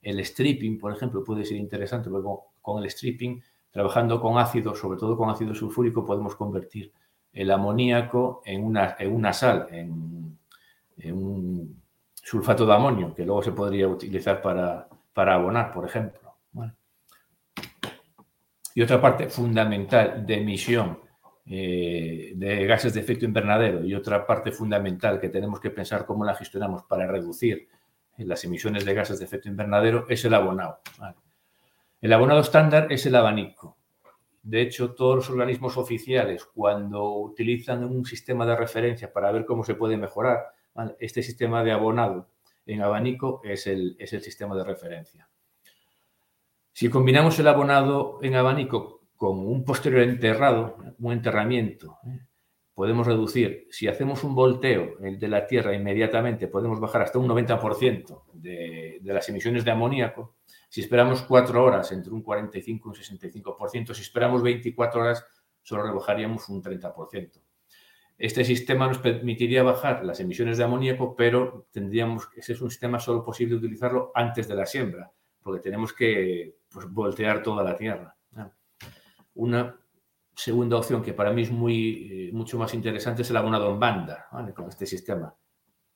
El stripping, por ejemplo, puede ser interesante porque con el stripping, trabajando con ácido, sobre todo con ácido sulfúrico, podemos convertir el amoníaco en una, en una sal, en un sulfato de amonio que luego se podría utilizar para, abonar, por ejemplo. Y otra parte fundamental de emisión eh, de gases de efecto invernadero y otra parte fundamental que tenemos que pensar cómo la gestionamos para reducir las emisiones de gases de efecto invernadero es el abonado. El abonado estándar es el abanico. De hecho, todos los organismos oficiales, cuando utilizan un sistema de referencia para ver cómo se puede mejorar, este sistema de abonado en abanico es el, es el sistema de referencia. Si combinamos el abonado en abanico con un posterior enterrado, un enterramiento, ¿eh? podemos reducir, si hacemos un volteo de la Tierra inmediatamente, podemos bajar hasta un 90% de, de, las emisiones de amoníaco. Si esperamos cuatro horas, entre un 45 y un 65%. Si esperamos 24 horas, solo rebajaríamos un 30%. Este sistema nos permitiría bajar las emisiones de amoníaco, pero tendríamos ese es un sistema solo posible utilizarlo antes de la siembra, porque tenemos que pues, voltear toda la tierra. Una segunda opción que para mí es muy, eh, mucho más interesante es el abonado en banda, con este sistema.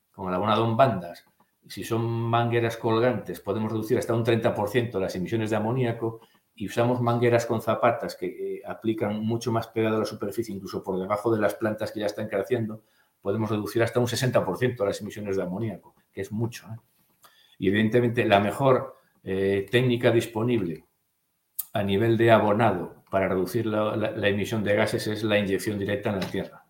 Con el abonado en bandas, si son mangueras colgantes, podemos reducir hasta un 30% las emisiones de amoníaco y usamos mangueras con zapatas que eh, aplican mucho más pegado a la superficie, incluso por debajo de las plantas que ya están creciendo, podemos reducir hasta un 60% las emisiones de amoníaco, que es mucho. ¿eh? Y evidentemente la mejor eh, técnica disponible a nivel de abonado para reducir la, emisión de gases es la inyección directa en la tierra.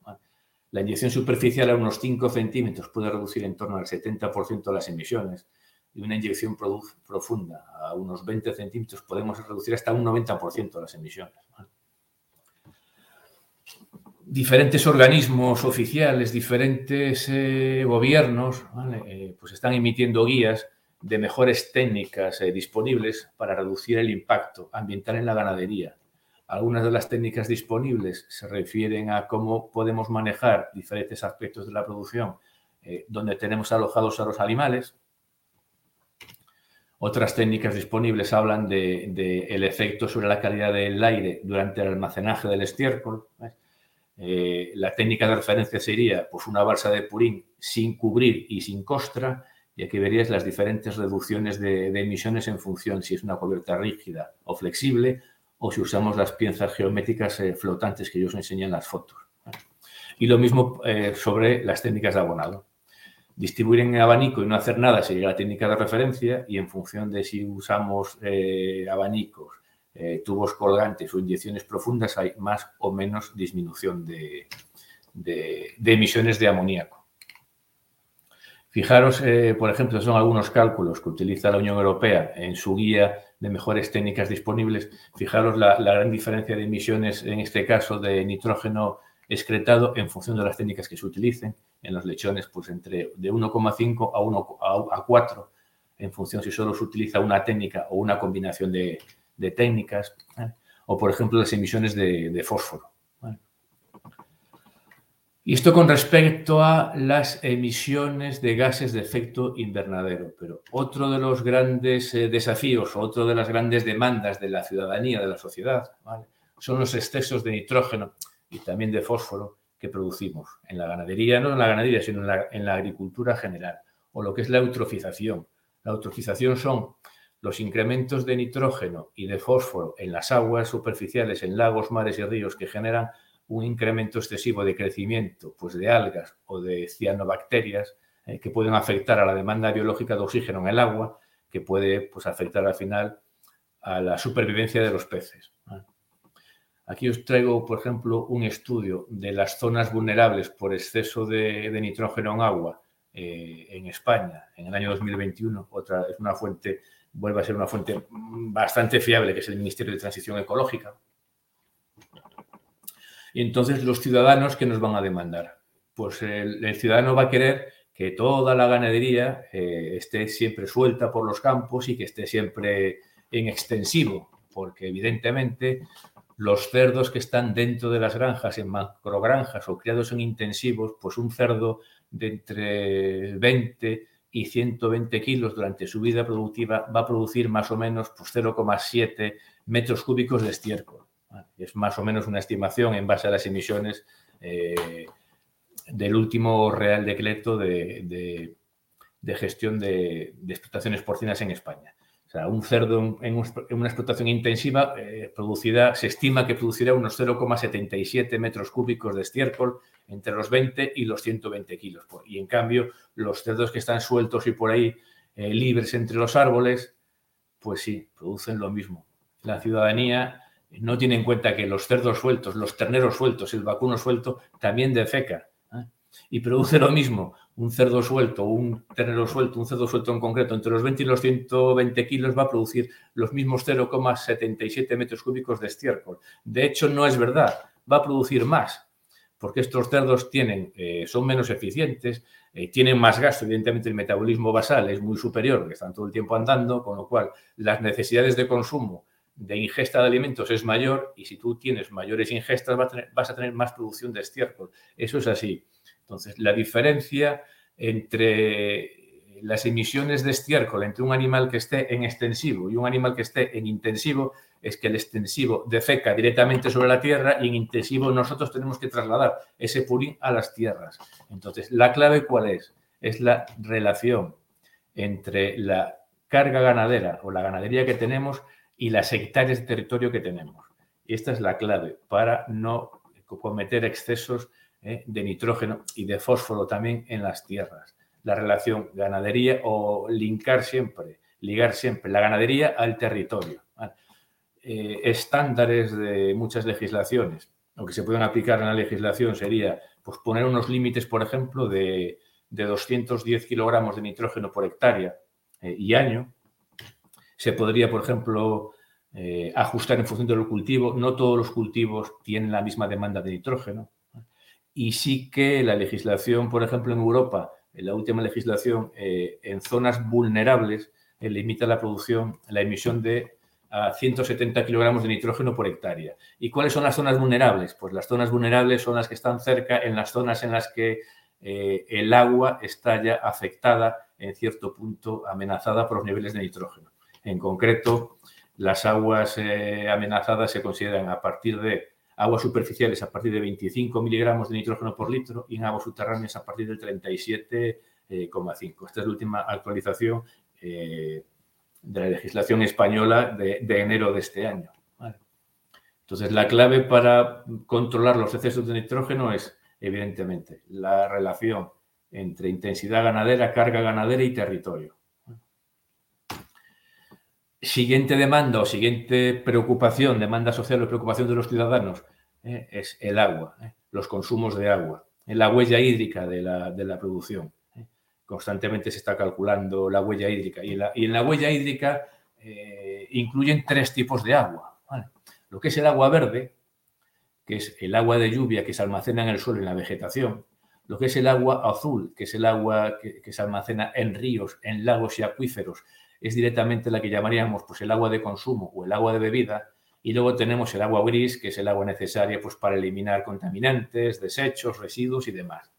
La inyección superficial a unos 5 centímetros puede reducir en torno al 70% las emisiones y una inyección profunda a unos 20 centímetros podemos reducir hasta un 90% las emisiones. Diferentes organismos oficiales, diferentes eh, gobiernos, eh, pues están emitiendo guías de mejores técnicas eh, disponibles para reducir el impacto ambiental en la ganadería. Algunas de las técnicas disponibles se refieren a cómo podemos manejar diferentes aspectos de la producción donde tenemos alojados a los animales, otras técnicas disponibles hablan del de, el efecto sobre la calidad del aire durante el almacenaje del estiércol. Eh, la técnica de referencia sería pues, una balsa de purín sin cubrir y sin costra, y aquí verías las diferentes reducciones de, emisiones en función si es una cubierta rígida o flexible o si usamos las piezas geométricas eh, flotantes que yo os enseñé en las fotos. Y lo mismo eh, sobre las técnicas de abonado distribuir en abanico y no hacer nada sería la técnica de referencia y en función de si usamos eh, abanicos, tubos colgantes o inyecciones profundas hay más o menos disminución de, emisiones de amoníaco. Fijaros, por ejemplo, son algunos cálculos que utiliza la Unión Europea en su guía de mejores técnicas disponibles. Fijaros la gran diferencia de emisiones, en este caso, de nitrógeno excretado en función de las técnicas que se utilicen. En los lechones, pues entre de 1,5 a 1 a 4, en función si solo se utiliza una técnica o una combinación de, técnicas. O, por ejemplo, las emisiones de, fósforo. Y esto con respecto a las emisiones de gases de efecto invernadero. Pero otro de los grandes eh, desafíos, otro de las grandes demandas de la ciudadanía, de la sociedad, son los excesos de nitrógeno y también de fósforo que producimos en la ganadería, no en la ganadería, sino en la, agricultura general, o lo que es la eutrofización. La eutrofización son los incrementos de nitrógeno y de fósforo en las aguas superficiales, en lagos, mares y ríos que generan un incremento excesivo de crecimiento pues de algas o de cianobacterias eh, que pueden afectar a la demanda biológica de oxígeno en el agua, que puede pues, afectar al final a la supervivencia de los peces. Aquí os traigo, por ejemplo, un estudio de las zonas vulnerables por exceso de, nitrógeno en agua eh, en España en el año 2021. Otra es una fuente, vuelve a ser una fuente bastante fiable, que es el Ministerio de Transición Ecológica. Y entonces los ciudadanos, ¿qué nos van a demandar? Pues el, ciudadano va a querer que toda la ganadería eh, esté siempre suelta por los campos y que esté siempre en extensivo, porque evidentemente los cerdos que están dentro de las granjas, en macrogranjas o criados en intensivos, pues un cerdo de entre 20 y 120 kilos durante su vida productiva va a producir más o menos pues 0,7 metros cúbicos de estiércol. Es más o menos una estimación en base a las emisiones eh, del último Real Decreto de, gestión de, explotaciones porcinas en España. O sea, un cerdo en, una explotación intensiva eh, se estima que producirá unos 0,77 metros cúbicos de estiércol entre los 20 y los 120 kilos. Y en cambio, los cerdos que están sueltos y por ahí eh, libres entre los árboles, pues sí, producen lo mismo. La ciudadanía no tiene en cuenta que los cerdos sueltos, los terneros sueltos, el vacuno suelto, también defeca ¿eh? y produce lo mismo. Un cerdo suelto, un ternero suelto, un cerdo suelto en concreto, entre los 20 y los 120 kilos va a producir los mismos 0,77 metros cúbicos de estiércol. De hecho, no es verdad, va a producir más, porque estos cerdos tienen, eh, son menos eficientes, eh, tienen más gasto, evidentemente el metabolismo basal es muy superior, que están todo el tiempo andando, con lo cual las necesidades de consumo de ingesta de alimentos es mayor y si tú tienes mayores ingestas vas a tener, más producción de estiércol. Eso es así. Entonces, la diferencia entre las emisiones de estiércol entre un animal que esté en extensivo y un animal que esté en intensivo es que el extensivo defeca directamente sobre la tierra y en intensivo nosotros tenemos que trasladar ese purín a las tierras. Entonces, la clave cuál es? Es la relación entre la carga ganadera o la ganadería que tenemos y las hectáreas de territorio que tenemos. Y esta es la clave para no cometer excesos eh, de nitrógeno y de fósforo también en las tierras. La relación ganadería o linkar siempre, ligar siempre la ganadería al territorio. Eh, estándares de muchas legislaciones, lo que se pueden aplicar en la legislación sería pues, poner unos límites, por ejemplo, de, 210 kilogramos de nitrógeno por hectárea eh, y año, se podría, por ejemplo, eh, ajustar en función del cultivo. No todos los cultivos tienen la misma demanda de nitrógeno. Y sí que la legislación, por ejemplo, en Europa, en la última legislación, eh, en zonas vulnerables, eh, limita la producción, la emisión de a 170 kilogramos de nitrógeno por hectárea. ¿Y cuáles son las zonas vulnerables? Pues las zonas vulnerables son las que están cerca, en las zonas en las que el agua está ya afectada, en cierto punto amenazada por los niveles de nitrógeno. En concreto, las aguas eh, amenazadas se consideran a partir de aguas superficiales a partir de 25 miligramos de nitrógeno por litro y en aguas subterráneas a partir del 37,5. Eh, Esta es la última actualización eh, de la legislación española de, enero de este año. Entonces, la clave para controlar los excesos de nitrógeno es, evidentemente, la relación entre intensidad ganadera, carga ganadera y territorio. Siguiente demanda o siguiente preocupación, demanda social o preocupación de los ciudadanos eh, es el agua, eh, los consumos de agua, eh, la huella hídrica de la, producción. Constantemente se está calculando la huella hídrica y, en la huella hídrica incluyen tres tipos de agua. Lo que es el agua verde, que es el agua de lluvia que se almacena en el suelo y en la vegetación, lo que es el agua azul, que es el agua que se almacena en ríos, en lagos y acuíferos es directamente la que llamaríamos pues, el agua de consumo o el agua de bebida. Y luego tenemos el agua gris, que es el agua necesaria pues, para eliminar contaminantes, desechos, residuos y demás.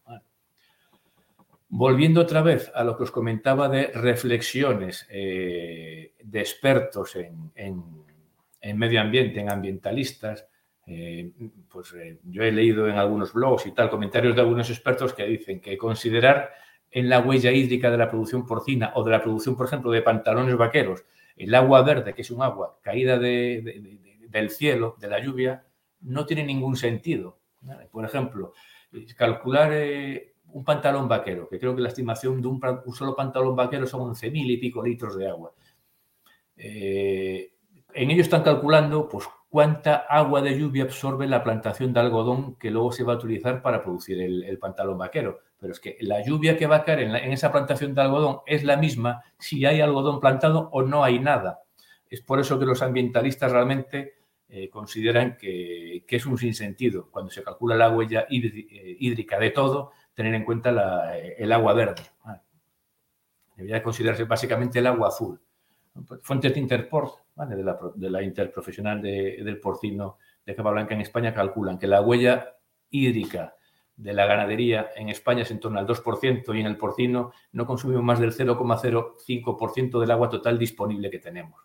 Volviendo otra vez a lo que os comentaba de reflexiones eh, de expertos en, medio ambiente, en ambientalistas, eh, pues eh, yo he leído en algunos blogs y tal comentarios de algunos expertos que dicen que considerar en la huella hídrica de la producción porcina o de la producción, por ejemplo, de pantalones vaqueros, el agua verde, que es un agua caída del cielo, de la lluvia, no tiene ningún sentido. Por ejemplo, calcular eh, un pantalón vaquero, que creo que la estimación de un, solo pantalón vaquero son 11.000 y pico litros de agua. Eh, en ello están calculando pues, cuánta agua de lluvia absorbe la plantación de algodón que luego se va a utilizar para producir el, pantalón vaquero. Pero es que la lluvia que va a caer en, esa plantación de algodón es la misma si hay algodón plantado o no hay nada. Es por eso que los ambientalistas realmente eh, consideran que, es un sinsentido cuando se calcula la huella eh, hídrica de todo, tener en cuenta el agua verde. Debería considerarse básicamente el agua azul. Fuentes de Interport, de, la, interprofesional del porcino de capa blanca en España, calculan que la huella hídrica de la ganadería en España es en torno al 2% y en el porcino no consumimos más del 0,05% del agua total disponible que tenemos.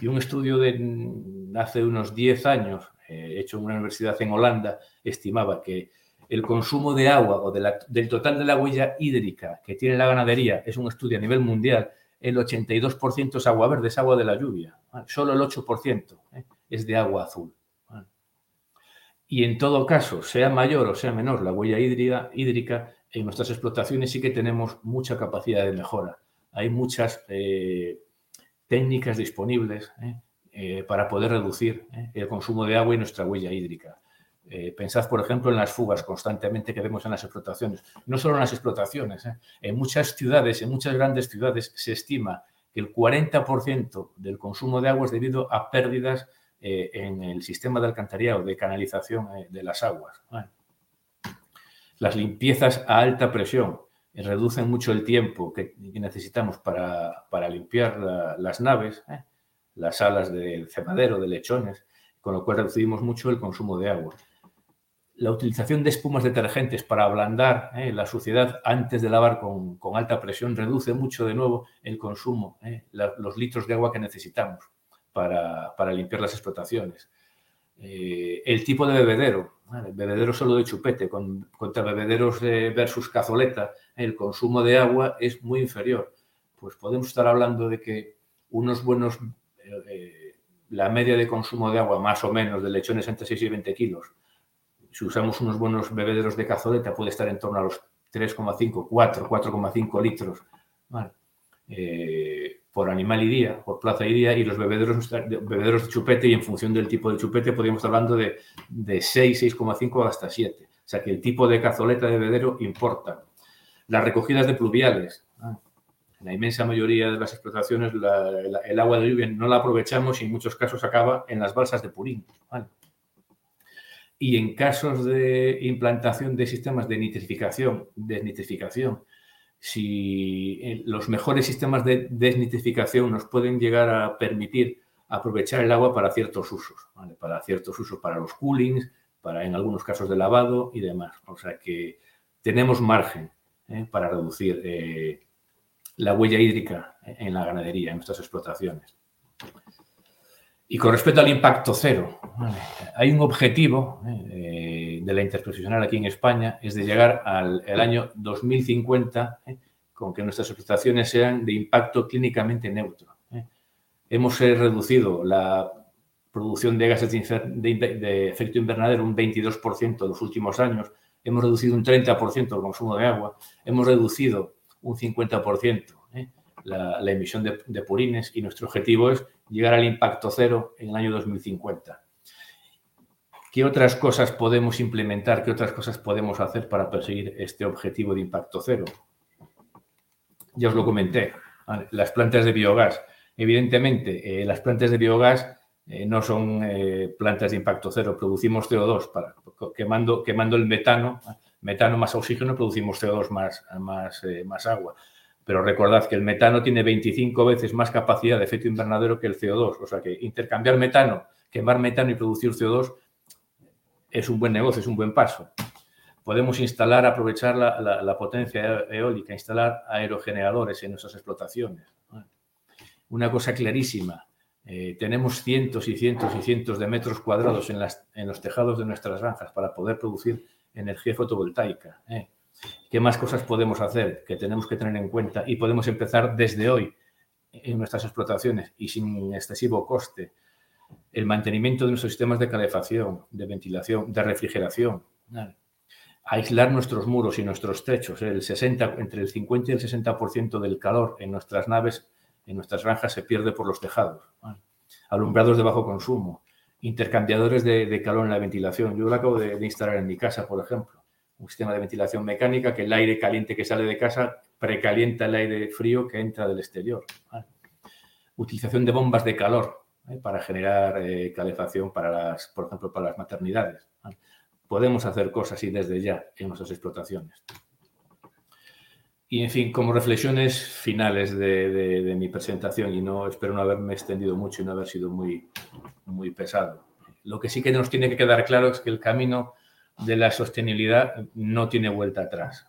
Y un estudio de hace unos 10 años, eh, hecho en una universidad en Holanda, estimaba que el consumo de agua o del total de la huella hídrica que tiene la ganadería, es un estudio a nivel mundial, el 82% es agua verde, es agua de la lluvia. Solo el 8% ¿eh? es de agua azul. Y en todo caso, sea mayor o sea menor la huella hídrica, en nuestras explotaciones sí que tenemos mucha capacidad de mejora. Hay muchas eh, técnicas disponibles ¿eh? para poder reducir el consumo de agua y nuestra huella hídrica. Eh, pensad, por ejemplo, en las fugas constantemente que vemos en las explotaciones. No solo en las explotaciones, ¿eh? en muchas ciudades, en muchas grandes ciudades, se estima que el 40% del consumo de agua es debido a pérdidas eh, en el sistema de alcantarillado, de canalización de las aguas. Las limpiezas a alta presión reducen mucho el tiempo que, necesitamos para, limpiar las naves, las salas del cemadero, de lechones, con lo cual reducimos mucho el consumo de agua. La utilización de espumas detergentes para ablandar eh, la suciedad antes de lavar con, alta presión reduce mucho de nuevo el consumo, eh, los litros de agua que necesitamos para, limpiar las explotaciones. Eh, el tipo de bebedero, bebedero solo de chupete contra bebederos versus cazoleta, el consumo de agua es muy inferior. Pues podemos estar hablando de que unos buenos, la media de consumo de agua más o menos de lechones entre 6 y 20 kilos, si usamos unos buenos bebederos de cazoleta, puede estar en torno a los 3,5, 4, 4,5 litros eh, por animal y día, por plaza y día, y los bebederos, bebederos de chupete, y en función del tipo de chupete, podríamos estar hablando de, de 6, 6,5 hasta 7. O sea que el tipo de cazoleta de bebedero importa. Las recogidas de pluviales. En la inmensa mayoría de las explotaciones, el agua de lluvia no la aprovechamos y en muchos casos acaba en las balsas de purín. Y en casos de implantación de sistemas de nitrificación, desnitrificación, si eh, los mejores sistemas de desnitrificación nos pueden llegar a permitir aprovechar el agua para ciertos usos, para ciertos usos, para los coolings, para en algunos casos de lavado y demás. O sea que tenemos margen ¿eh? para reducir eh, la huella hídrica en la ganadería, en nuestras explotaciones. Y con respecto al impacto cero, hay un objetivo eh, de la interprofesional aquí en España, es de llegar al año 2050 eh, con que nuestras explotaciones sean de impacto clínicamente neutro. Eh. Hemos reducido la producción de gases de, efecto invernadero un 22% en los últimos años, hemos reducido un 30% el consumo de agua, hemos reducido un 50% la, emisión de, purines y nuestro objetivo es llegar al impacto cero en el año 2050. ¿Qué otras cosas podemos implementar? ¿Qué otras cosas podemos hacer para perseguir este objetivo de impacto cero? Ya os lo comenté, las plantas de biogás. Evidentemente, eh, las plantas de biogás eh, no son eh, plantas de impacto cero, producimos CO2 para, quemando, quemando el metano, metano más oxígeno, producimos CO2 más, más, más agua. Pero recordad que el metano tiene 25 veces más capacidad de efecto invernadero que el CO2. O sea que intercambiar metano, quemar metano y producir CO2 es un buen negocio, es un buen paso. Podemos instalar, aprovechar la, potencia eólica, instalar aerogeneradores en nuestras explotaciones. Una cosa clarísima, eh, tenemos cientos y cientos y cientos de metros cuadrados en, en, los tejados de nuestras granjas para poder producir energía fotovoltaica. ¿eh? ¿Qué más cosas podemos hacer que tenemos que tener en cuenta y podemos empezar desde hoy en nuestras explotaciones y sin excesivo coste? El mantenimiento de nuestros sistemas de calefacción, de ventilación, de refrigeración. aislar nuestros muros y nuestros techos. El 60, entre el 50 y el 60% del calor en nuestras naves, en nuestras granjas, se pierde por los tejados. Alumbrados de bajo consumo, intercambiadores de, calor en la ventilación. Yo lo acabo de, instalar en mi casa, por ejemplo. Un sistema de ventilación mecánica que el aire caliente que sale de casa precalienta el aire frío que entra del exterior. Utilización de bombas de calor ¿eh? para generar eh, calefacción para las, por ejemplo, para las maternidades podemos hacer cosas y desde ya en nuestras explotaciones. Y en fin, como reflexiones finales de, mi presentación, y no espero no haberme extendido mucho y no haber sido muy, muy pesado. Lo que sí que nos tiene que quedar claro es que el camino de la sostenibilidad no tiene vuelta atrás.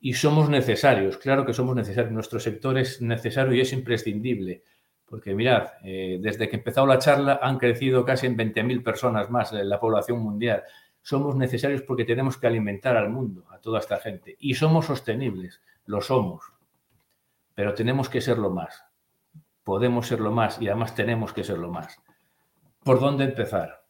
Y somos necesarios, claro que somos necesarios. Nuestro sector es necesario y es imprescindible. Porque mirad, eh, desde que empezó la charla han crecido casi en 20.000 personas más en la población mundial. Somos necesarios porque tenemos que alimentar al mundo, a toda esta gente. Y somos sostenibles, lo somos. Pero tenemos que serlo más. Podemos serlo más y además tenemos que serlo más. ¿Por dónde empezar?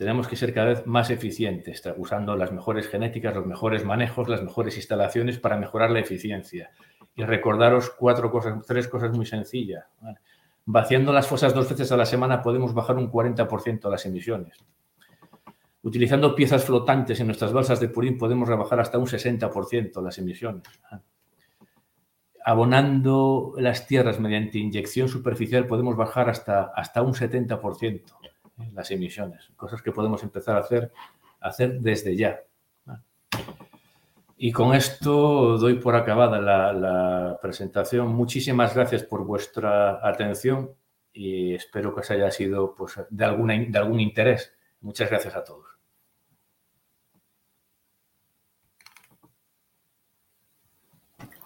Tenemos que ser cada vez más eficientes, usando las mejores genéticas, los mejores manejos, las mejores instalaciones para mejorar la eficiencia y recordaros cuatro cosas, tres cosas muy sencillas. Vaciando las fosas dos veces a la semana podemos bajar un 40% las emisiones. Utilizando piezas flotantes en nuestras balsas de purín podemos rebajar hasta un 60% las emisiones. Abonando las tierras mediante inyección superficial podemos bajar hasta, hasta un 70% las emisiones. Cosas que podemos empezar a hacer, hacer desde ya. Y con esto doy por acabada la, presentación. Muchísimas gracias por vuestra atención y espero que os haya sido pues, de, alguna, de algún interés. Muchas gracias a todos.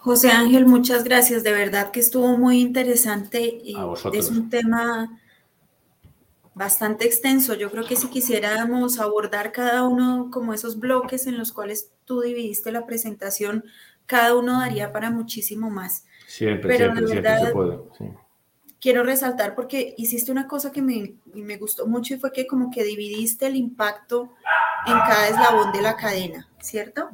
José Ángel, muchas gracias. De verdad que estuvo muy interesante. Y es un tema bastante extenso. Yo creo que si quisiéramos abordar cada uno como esos bloques en los cuales tú dividiste la presentación, cada uno daría para muchísimo más. Siempre, siempre, siempre se puede. Quiero resaltar porque hiciste una cosa que me, me gustó mucho y fue que como que dividiste el impacto en cada eslabón de la cadena, ¿cierto?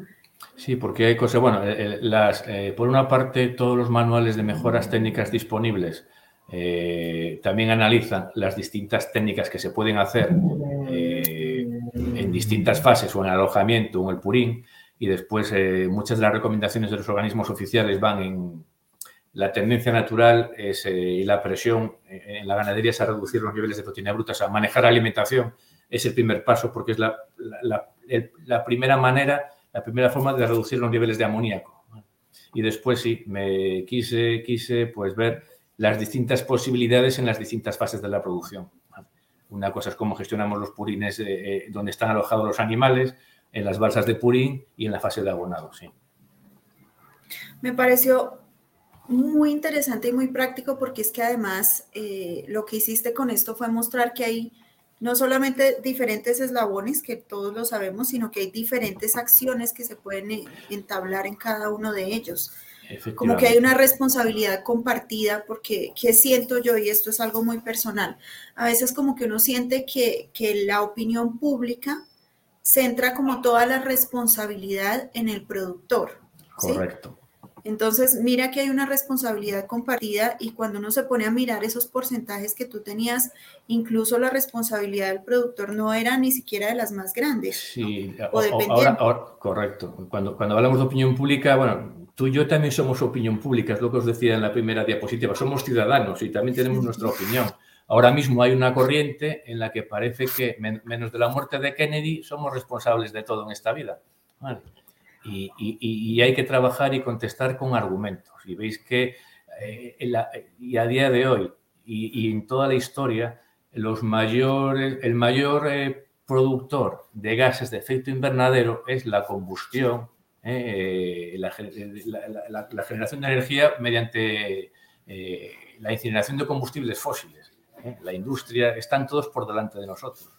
Sí, porque hay cosas, bueno, eh, eh, las, eh, por una parte todos los manuales de mejoras técnicas disponibles eh, también analizan las distintas técnicas que se pueden hacer eh, en distintas fases o en alojamiento o en el purín y después eh, muchas de las recomendaciones de los organismos oficiales van en la tendencia natural es, y la presión en la ganadería es a reducir los niveles de proteína bruta, o sea, manejar la alimentación es el primer paso porque es la, la primera manera, la primera forma de reducir los niveles de amoníaco. Y después sí, me quise, quise pues ver las distintas posibilidades en las distintas fases de la producción. Una cosa es cómo gestionamos los purines eh, eh, donde están alojados los animales, en las balsas de purín y en la fase de abonado. Sí. Me pareció muy interesante y muy práctico porque es que además eh, lo que hiciste con esto fue mostrar que hay no solamente diferentes eslabones, que todos lo sabemos, sino que hay diferentes acciones que se pueden entablar en cada uno de ellos. Como que hay una responsabilidad compartida, porque ¿qué siento yo? Y esto es algo muy personal. A veces como que uno siente que, que la opinión pública centra como toda la responsabilidad en el productor. Correcto. Entonces, mira que hay una responsabilidad compartida y cuando uno se pone a mirar esos porcentajes que tú tenías, incluso la responsabilidad del productor no era ni siquiera de las más grandes. Sí, o, ahora, correcto. Cuando, cuando hablamos de opinión pública, bueno, tú y yo también somos opinión pública, es lo que os decía en la primera diapositiva, somos ciudadanos y también tenemos nuestra opinión. Ahora mismo hay una corriente en la que parece que, menos de la muerte de Kennedy, somos responsables de todo en esta vida. Y, hay que trabajar y contestar con argumentos. Y veis que eh, y a día de hoy y, en toda la historia, los mayores, el mayor eh, productor de gases de efecto invernadero es la combustión eh, la, generación de energía mediante eh, la incineración de combustibles fósiles. ¿eh? La industria, están todos por delante de nosotros.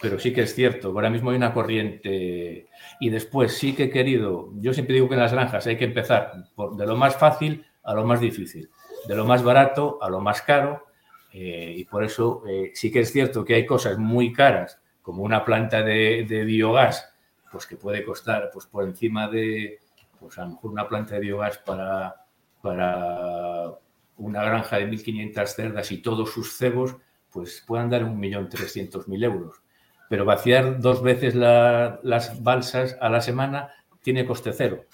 Pero sí que es cierto, ahora mismo hay una corriente y después sí que he querido, yo siempre digo que en las granjas hay que empezar de lo más fácil a lo más difícil, de lo más barato a lo más caro y por eso sí que es cierto que hay cosas muy caras como una planta de, biogás, pues que puede costar pues por encima de, pues a lo mejor una planta de biogás para, para una granja de 1.500 cerdas y todos sus cebos, pues puedan dar 1.300.000 euros. Pero vaciar dos veces las balsas a la semana tiene coste cero.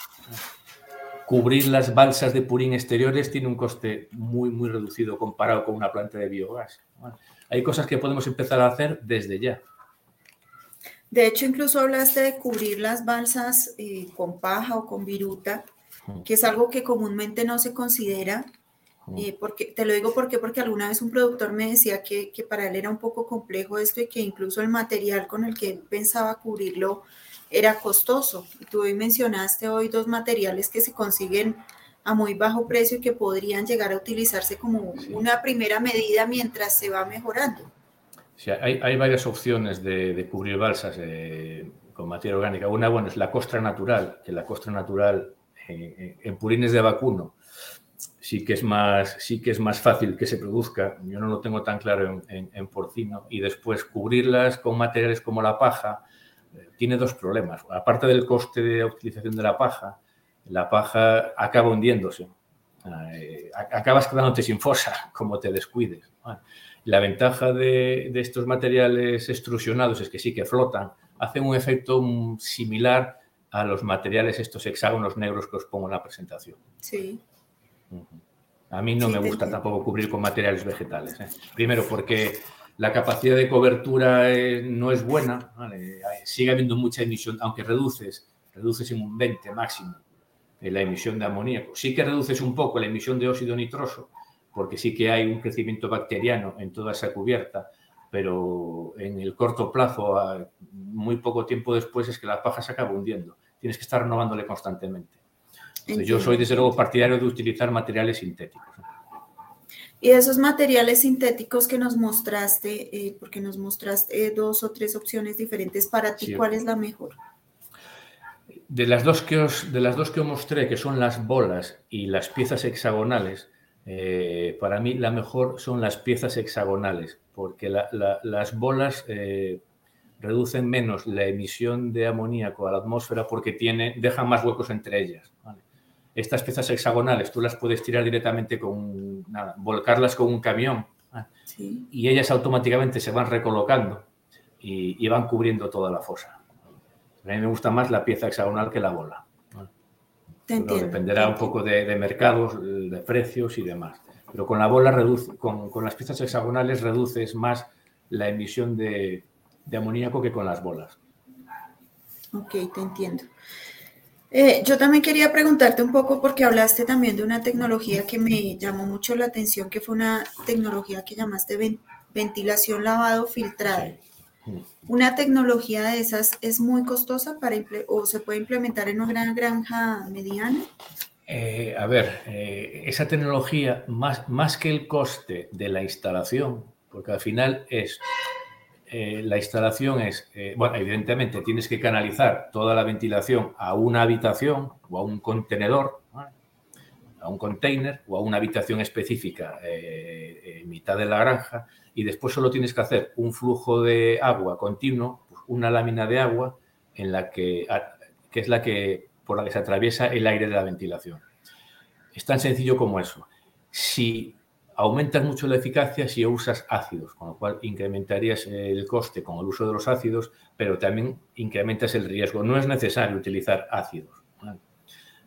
Cubrir las balsas de purín exteriores tiene un coste muy, muy reducido comparado con una planta de biogás. hay cosas que podemos empezar a hacer desde ya. De hecho, incluso hablaste de cubrir las balsas eh, con paja o con viruta, que es algo que comúnmente no se considera eh, porque, te lo digo porque, porque alguna vez un productor me decía que, que, para él era un poco complejo esto y que incluso el material con el que él pensaba cubrirlo era costoso. Y tú hoy mencionaste hoy dos materiales que se consiguen a muy bajo precio y que podrían llegar a utilizarse como una primera medida mientras se va mejorando. Sí, hay, hay varias opciones de, cubrir balsas eh, con materia orgánica. Una, bueno, es la costra natural, que la costra natural eh, en purines de vacuno sí que es más, sí que es más fácil que se produzca. Yo no lo tengo tan claro en, porcino. Y después cubrirlas con materiales como la paja eh, tiene dos problemas. Aparte del coste de utilización de la paja, la paja acaba hundiéndose. Acabas quedándote sin fosa (laughs) como te descuides. La ventaja de, de, estos materiales extrusionados es que sí que flotan, hacen un efecto similar a los materiales, estos hexágonos negros que os pongo en la presentación. Sí. A mí no me gusta tampoco cubrir con materiales vegetales. ¿eh? Primero, porque la capacidad de cobertura eh, no es buena. Sigue habiendo mucha emisión, aunque reduces, reduces en un 20 máximo la emisión de amoníaco. Sí que reduces un poco la emisión de óxido nitroso, porque sí que hay un crecimiento bacteriano en toda esa cubierta, pero en el corto plazo, muy poco tiempo después, es que la paja se acaba hundiendo. Tienes que estar renovándole constantemente. Yo soy, desde luego, partidario de utilizar materiales sintéticos. Y esos materiales sintéticos que nos mostraste, eh, porque nos mostraste dos o tres opciones diferentes, para ti, ¿cuál es la mejor? De las, dos que os, de las dos que os mostré, que son las bolas y las piezas hexagonales, eh, para mí la mejor son las piezas hexagonales, porque las bolas eh, reducen menos la emisión de amoníaco a la atmósfera porque tiene, dejan más huecos entre ellas. ¿vale? estas piezas hexagonales tú las puedes tirar directamente con, nada, volcarlas con un camión y ellas automáticamente se van recolocando y, van cubriendo toda la fosa. A mí me gusta más la pieza hexagonal que la bola. dependerá un poco de, mercados, de precios y demás. Pero con la bola, reduce, con, las piezas hexagonales reduces más la emisión de, de amoníaco que con las bolas. Ok, te entiendo. Eh, yo también quería preguntarte un poco porque hablaste también de una tecnología que me llamó mucho la atención, que fue una tecnología que llamaste ventilación lavado filtrado. ¿Una tecnología de esas es muy costosa para o se puede implementar en una gran granja mediana? Eh, a ver, eh, esa tecnología, más, más que el coste de la instalación, porque al final es eh, la instalación es, eh, bueno, evidentemente tienes que canalizar toda la ventilación a una habitación o a un contenedor, a un container o a una habitación específica eh, en mitad de la granja y después solo tienes que hacer un flujo de agua continuo, pues, una lámina de agua en la que, que es la que por la que se atraviesa el aire de la ventilación. Es tan sencillo como eso. Si aumentas mucho la eficacia si usas ácidos, con lo cual incrementarías el coste con el uso de los ácidos, pero también incrementas el riesgo. No es necesario utilizar ácidos.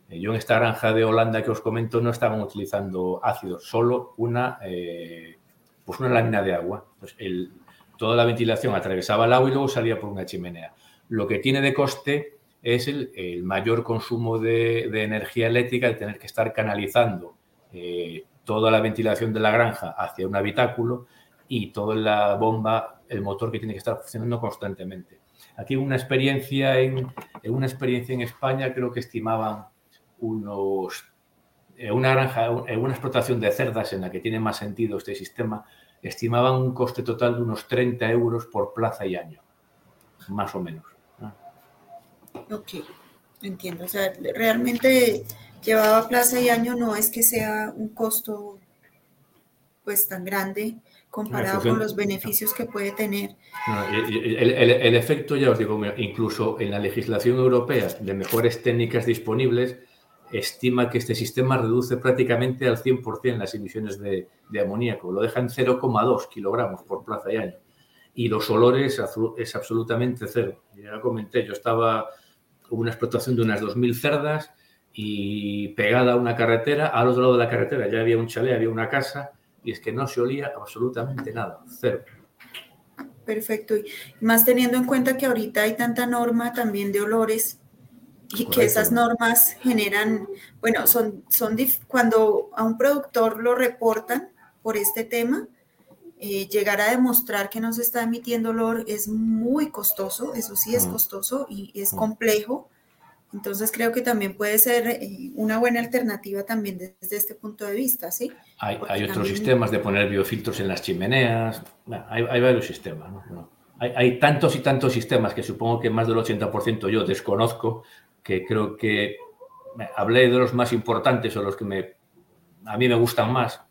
Eh, yo en esta granja de Holanda que os comento no estaban utilizando ácidos, solo una, eh, pues una lámina de agua. Pues toda la ventilación atravesaba el agua y luego salía por una chimenea. Lo que tiene de coste es el, mayor consumo de, energía eléctrica, de tener que estar canalizando eh, toda la ventilación de la granja hacia un habitáculo y toda la bomba, el motor que tiene que estar funcionando constantemente. Aquí una experiencia en, una experiencia en España creo que estimaban unos una granja, una explotación de cerdas en la que tiene más sentido este sistema, estimaban un coste total de unos 30 euros por plaza y año, más o menos. Ok, entiendo. O sea, realmente llevaba plaza y año no es que sea un costo pues tan grande comparado con los beneficios que puede tener. el, efecto, ya os digo, incluso en la legislación europea de mejores técnicas disponibles, estima que este sistema reduce prácticamente al 100% las emisiones de, amoníaco, lo deja en 0,2 kilogramos por plaza y año. Y los olores es absolutamente cero. Ya comenté, yo estaba, hubo una explotación de unas 2.000 cerdas y pegada a una carretera, al otro lado de la carretera ya había un chalet, había una casa, y es que no se olía absolutamente nada, cero. Perfecto. Y más teniendo en cuenta que ahorita hay tanta norma también de olores y que esas normas generan, bueno, son, son cuando a un productor lo reportan por este tema, eh, llegar a demostrar que no se está emitiendo olor es muy costoso, eso sí es mm. costoso y es mm. complejo. Entonces creo que también puede ser eh, una buena alternativa también desde este punto de vista, ¿sí? Hay, hay otros sistemas de poner biofiltros en las chimeneas, hay, hay, varios sistemas, ¿no? Hay, hay, tantos y tantos sistemas que supongo que más del 80% yo desconozco, que creo que hablé de los más importantes o los que me, a mí me gustan más.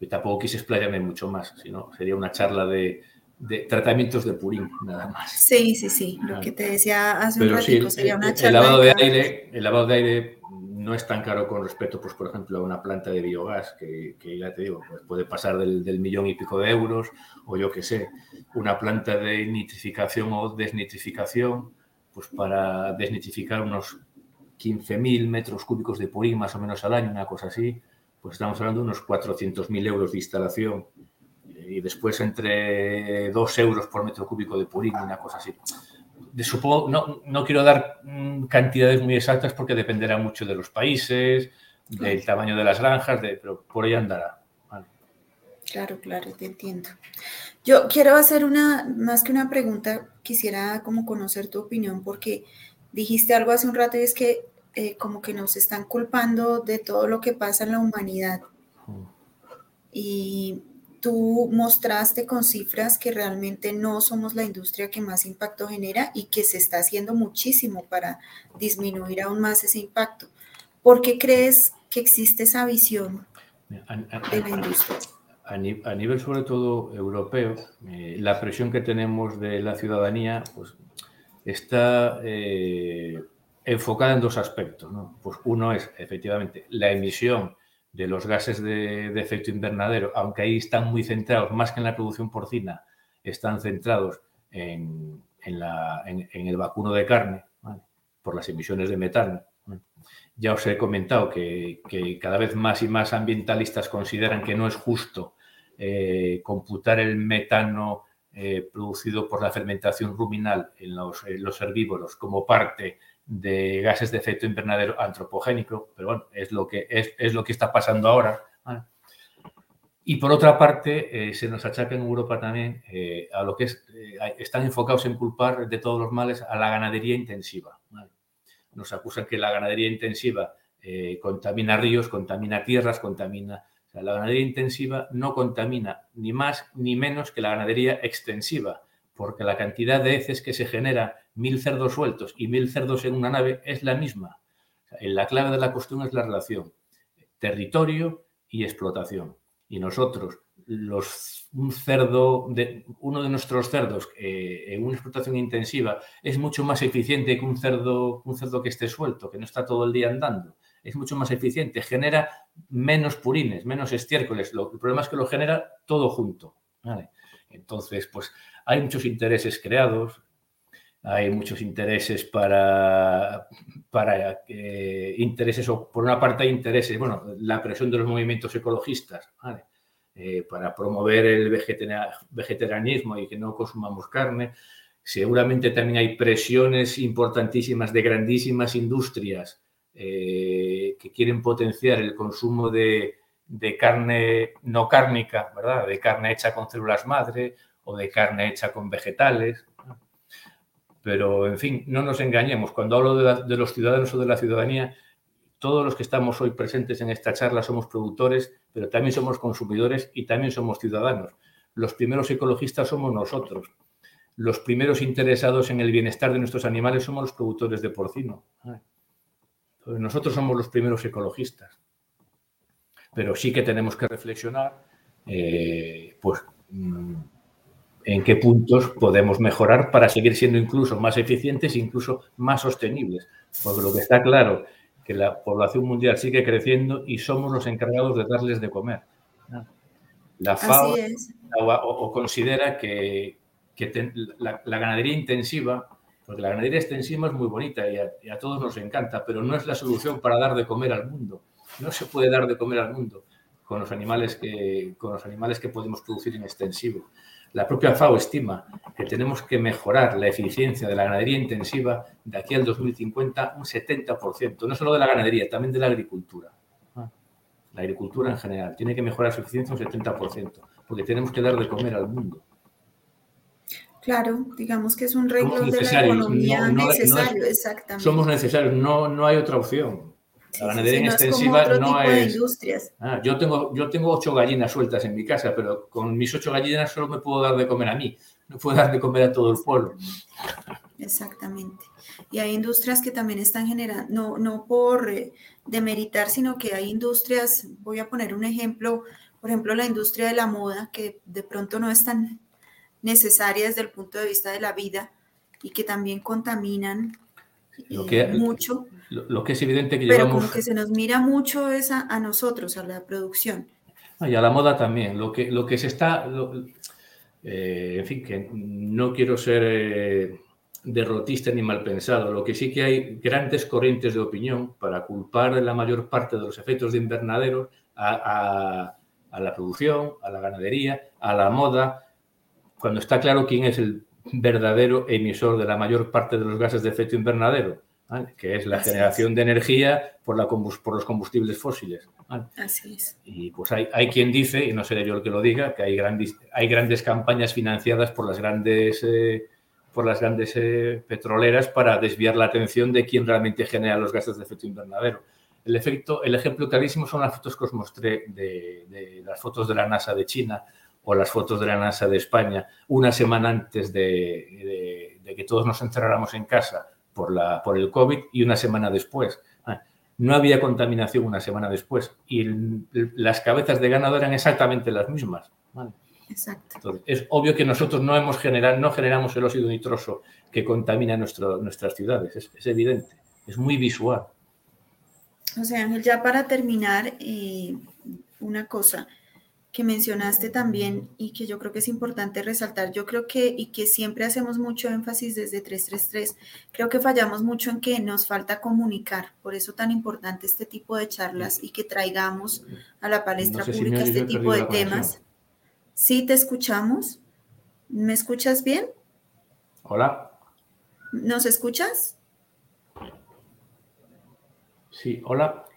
Y tampoco quise explayarme mucho más, sino sería una charla de, de tratamientos de purín, nada más. Sí, sí, sí. Lo que te decía hace un ratito sería una charla. El lavado de, aire, el lavado de aire no es tan caro con respecto, pues, por ejemplo, a una planta de biogás, que, ya te digo, pues, puede pasar del, millón y pico de euros, o yo qué sé, una planta de nitrificación o desnitrificación, pues para desnitrificar unos 15.000 metros cúbicos de purín más o menos al año, una cosa así, pues estamos hablando de unos 400.000 euros de instalación y después entre 2 euros por metro cúbico de purín, una cosa así. De, supongo, no, no quiero dar mm, cantidades muy exactas porque dependerá mucho de los países, del tamaño de las granjas, de, pero por ahí andará. Claro, claro, te entiendo. Yo quiero hacer una, más que una pregunta, quisiera como conocer tu opinión porque dijiste algo hace un rato y es que eh, como que nos están culpando de todo lo que pasa en la humanidad. Y tú mostraste con cifras que realmente no somos la industria que más impacto genera y que se está haciendo muchísimo para disminuir aún más ese impacto. ¿Por qué crees que existe esa visión de la industria? A, nivel sobre todo europeo, eh, la presión que tenemos de la ciudadanía pues, está eh, enfocada en dos aspectos. Pues uno es efectivamente la emisión de los gases de, efecto invernadero, aunque ahí están muy centrados, más que en la producción porcina, están centrados en, el vacuno de carne, por las emisiones de metano. Ya os he comentado que, cada vez más y más ambientalistas consideran que no es justo eh, computar el metano eh, producido por la fermentación ruminal en los, herbívoros como parte de gases de efecto invernadero antropogénico, pero bueno, es lo que, es, lo que está pasando ahora. Y por otra parte, eh, se nos achaca en Europa también a lo que es, están enfocados en culpar de todos los males a la ganadería intensiva. Nos acusan que la ganadería intensiva contamina ríos, contamina tierras, contamina... la ganadería intensiva no contamina ni más ni menos que la ganadería extensiva, porque la cantidad de heces que se genera mil cerdos sueltos y mil cerdos en una nave es la misma. la clave de la cuestión es la relación territorio y explotación. Y nosotros, un cerdo, de, uno de nuestros cerdos eh, en una explotación intensiva es mucho más eficiente que un cerdo, un cerdo que esté suelto, que no está todo el día andando. Es mucho más eficiente, genera menos purines, menos estiércoles. Lo, el problema es que lo genera todo junto. Entonces, pues hay muchos intereses creados, hay muchos intereses para, para intereses, o por una parte hay intereses, bueno, la presión de los movimientos ecologistas, eh, para promover el vegetarianismo y que no consumamos carne. Seguramente también hay presiones importantísimas de grandísimas industrias eh, que quieren potenciar el consumo de, de carne no cárnica, ¿verdad? De carne hecha con células madre o de carne hecha con vegetales. Pero, en fin, no nos engañemos. Cuando hablo de, los ciudadanos o de la ciudadanía, todos los que estamos hoy presentes en esta charla somos productores, pero también somos consumidores y también somos ciudadanos. Los primeros ecologistas somos nosotros. Los primeros interesados en el bienestar de nuestros animales somos los productores de porcino. Nosotros somos los primeros ecologistas. Pero sí que tenemos que reflexionar eh, pues mm, en qué puntos podemos mejorar para seguir siendo incluso más eficientes incluso más sostenibles. Porque lo que está claro que la población mundial sigue creciendo y somos los encargados de darles de comer. La FAO o, considera que, la, ganadería intensiva, porque la ganadería extensiva es muy bonita y a, todos nos encanta, pero no es la solución para dar de comer al mundo. No se puede dar de comer al mundo con los animales que, con los animales que podemos producir en extensivo. La propia FAO estima que tenemos que mejorar la eficiencia de la ganadería intensiva de aquí al 2050 un 70%, no solo de la ganadería, también de la agricultura. La agricultura en general tiene que mejorar su eficiencia un 70%, porque tenemos que dar de comer al mundo. Claro, digamos que es un reglo de la economía necesario, exactamente. Somos necesarios, no, no hay otra opción. La ganadería extensiva no es. industrias. Ah, yo, tengo, yo tengo ocho gallinas sueltas en mi casa, pero con mis ocho gallinas solo me puedo dar de comer a mí, no puedo dar de comer a todo el pueblo. Exactamente. Y hay industrias que también están generando, no, no por eh, demeritar, sino que hay industrias, voy a poner un ejemplo, por ejemplo, la industria de la moda, que de pronto no es tan necesaria desde el punto de vista de la vida y que también contaminan eh, mucho. Lo, que es evidente que Pero como que se nos mira mucho es a, nosotros, a la producción. Y a la moda también. Lo que, lo que se está... Eh, en fin, que no quiero ser eh, derrotista ni mal pensado. Lo que sí que hay grandes corrientes de opinión para culpar la mayor parte de los efectos de invernadero a, a la producción, a la ganadería, a la moda, cuando está claro quién es el verdadero emisor de la mayor parte de los gases de efecto invernadero que es la generación de energía por, la por los combustibles fósiles. Así es. Y pues hay, hay, quien dice, y no seré yo el que lo diga, que hay grandes, hay grandes campañas financiadas por las grandes, eh, por las grandes eh, petroleras para desviar la atención de quién realmente genera los gases de efecto invernadero. El, efecto, el ejemplo clarísimo son las fotos que os mostré de, de las fotos de la NASA de China o las fotos de la NASA de España una semana antes de, de que todos nos encerráramos en casa por, la, por el COVID y una semana después. Ah, no había contaminación una semana después y las cabezas de ganado eran exactamente las mismas. Exacto. es obvio que nosotros no, hemos generado, no generamos el óxido nitroso que contamina nuestro, nuestras ciudades, es, evidente, es muy visual. O sea, Ángel, ya para terminar, eh, una cosa, que mencionaste también y que yo creo que es importante resaltar, yo creo que y que siempre hacemos mucho énfasis desde 333, creo que fallamos mucho en que nos falta comunicar, por eso tan importante este tipo de charlas y que traigamos a la palestra pública este tipo de temas. Sí, te escuchamos. ¿Me escuchas bien? Hola. ¿Nos escuchas? Sí, hola.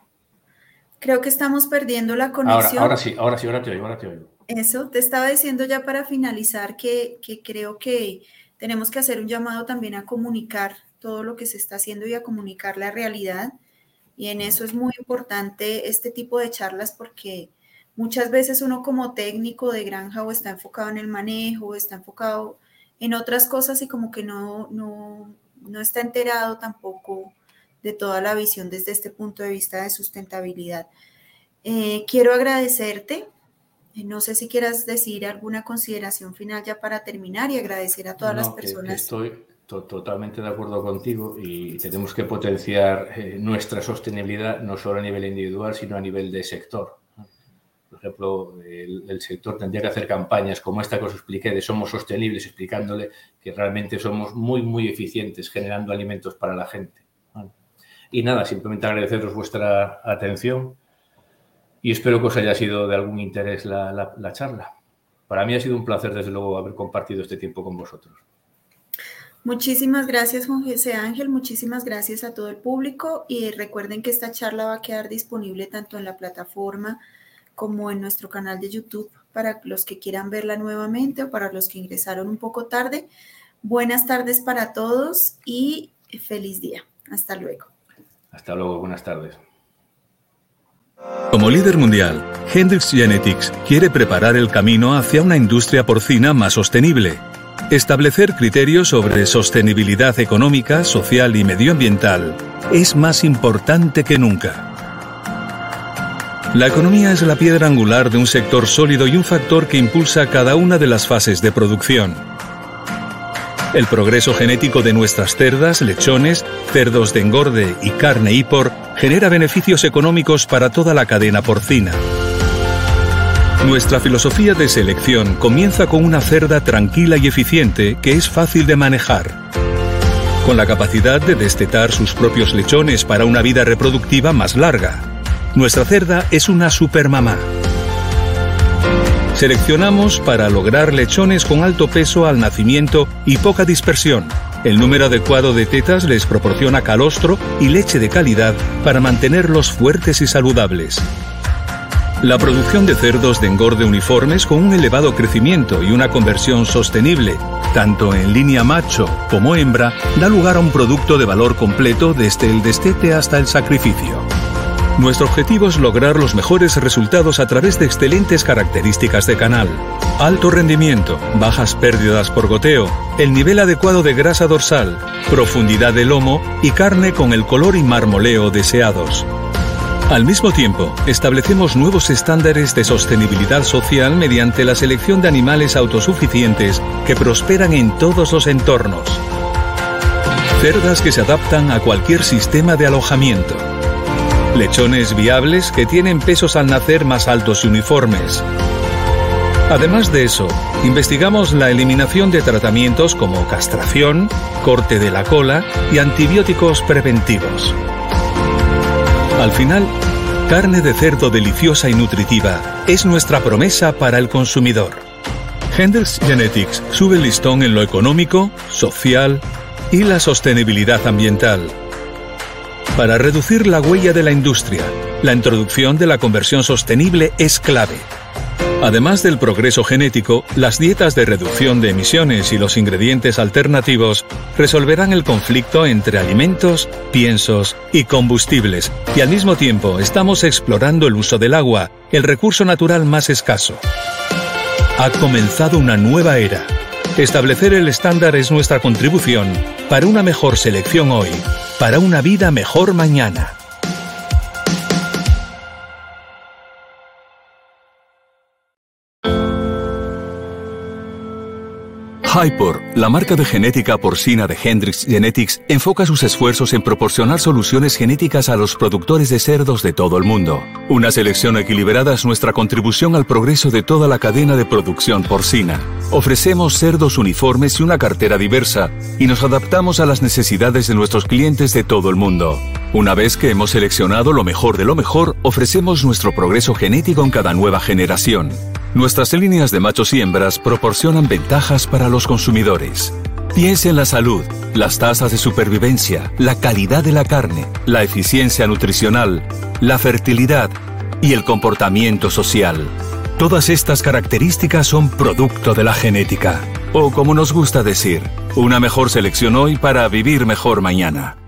Creo que estamos perdiendo la conexión. Ahora, sí, ahora sí, ahora te oigo, ahora te oigo. Eso, te estaba diciendo ya para finalizar que, creo que tenemos que hacer un llamado también a comunicar todo lo que se está haciendo y a comunicar la realidad. Y en eso es muy importante este tipo de charlas porque muchas veces uno como técnico de granja o está enfocado en el manejo, o está enfocado en otras cosas y como que no, no, no está enterado tampoco de toda la visión desde este punto de vista de sustentabilidad. Eh, quiero agradecerte. Eh, no sé si quieras decir alguna consideración final ya para terminar y agradecer a todas las personas. estoy totalmente de acuerdo contigo y tenemos que potenciar eh, nuestra sostenibilidad no solo a nivel individual, sino a nivel de sector. Por ejemplo, el, el, sector tendría que hacer campañas como esta que os expliqué de Somos Sostenibles, explicándole que realmente somos muy, muy eficientes generando alimentos para la gente. Y nada, simplemente agradeceros vuestra atención y espero que os haya sido de algún interés la, charla. Para mí ha sido un placer, desde luego, haber compartido este tiempo con vosotros. Muchísimas gracias, Juan José Ángel. Muchísimas gracias a todo el público. Y recuerden que esta charla va a quedar disponible tanto en la plataforma como en nuestro canal de YouTube para los que quieran verla nuevamente o para los que ingresaron un poco tarde. Buenas tardes para todos y feliz día. Hasta luego. Hasta luego, buenas tardes. Como líder mundial, Hendrix Genetics quiere preparar el camino hacia una industria porcina más sostenible. Establecer criterios sobre sostenibilidad económica, social y medioambiental es más importante que nunca. La economía es la piedra angular de un sector sólido y un factor que impulsa cada una de las fases de producción. El progreso genético de nuestras cerdas, lechones, cerdos de engorde y carne y por genera beneficios económicos para toda la cadena porcina. Nuestra filosofía de selección comienza con una cerda tranquila y eficiente que es fácil de manejar. Con la capacidad de destetar sus propios lechones para una vida reproductiva más larga. Nuestra cerda es una supermamá. Seleccionamos para lograr lechones con alto peso al nacimiento y poca dispersión. El número adecuado de tetas les proporciona calostro y leche de calidad para mantenerlos fuertes y saludables. La producción de cerdos de engorde uniformes con un elevado crecimiento y una conversión sostenible, tanto en línea macho como hembra, da lugar a un producto de valor completo desde el destete hasta el sacrificio. Nuestro objetivo es lograr los mejores resultados a través de excelentes características de canal, alto rendimiento, bajas pérdidas por goteo, el nivel adecuado de grasa dorsal, profundidad de lomo y carne con el color y marmoleo deseados. Al mismo tiempo, establecemos nuevos estándares de sostenibilidad social mediante la selección de animales autosuficientes que prosperan en todos los entornos. Cerdas que se adaptan a cualquier sistema de alojamiento. Lechones viables que tienen pesos al nacer más altos y uniformes. Además de eso, investigamos la eliminación de tratamientos como castración, corte de la cola y antibióticos preventivos. Al final, carne de cerdo deliciosa y nutritiva es nuestra promesa para el consumidor. Hendrix Genetics sube el listón en lo económico, social y la sostenibilidad ambiental. Para reducir la huella de la industria, la introducción de la conversión sostenible es clave. Además del progreso genético, las dietas de reducción de emisiones y los ingredientes alternativos resolverán el conflicto entre alimentos, piensos y combustibles, y al mismo tiempo estamos explorando el uso del agua, el recurso natural más escaso. Ha comenzado una nueva era. Establecer el estándar es nuestra contribución para una mejor selección hoy, para una vida mejor mañana. Hypor, la marca de genética porcina de Hendrix Genetics, enfoca sus esfuerzos en proporcionar soluciones genéticas a los productores de cerdos de todo el mundo. Una selección equilibrada es nuestra contribución al progreso de toda la cadena de producción porcina. Ofrecemos cerdos uniformes y una cartera diversa, y nos adaptamos a las necesidades de nuestros clientes de todo el mundo. Una vez que hemos seleccionado lo mejor de lo mejor, ofrecemos nuestro progreso genético en cada nueva generación. Nuestras líneas de machos y hembras proporcionan ventajas para los consumidores. Piense en la salud, las tasas de supervivencia, la calidad de la carne, la eficiencia nutricional, la fertilidad y el comportamiento social. Todas estas características son producto de la genética. O como nos gusta decir, una mejor selección hoy para vivir mejor mañana.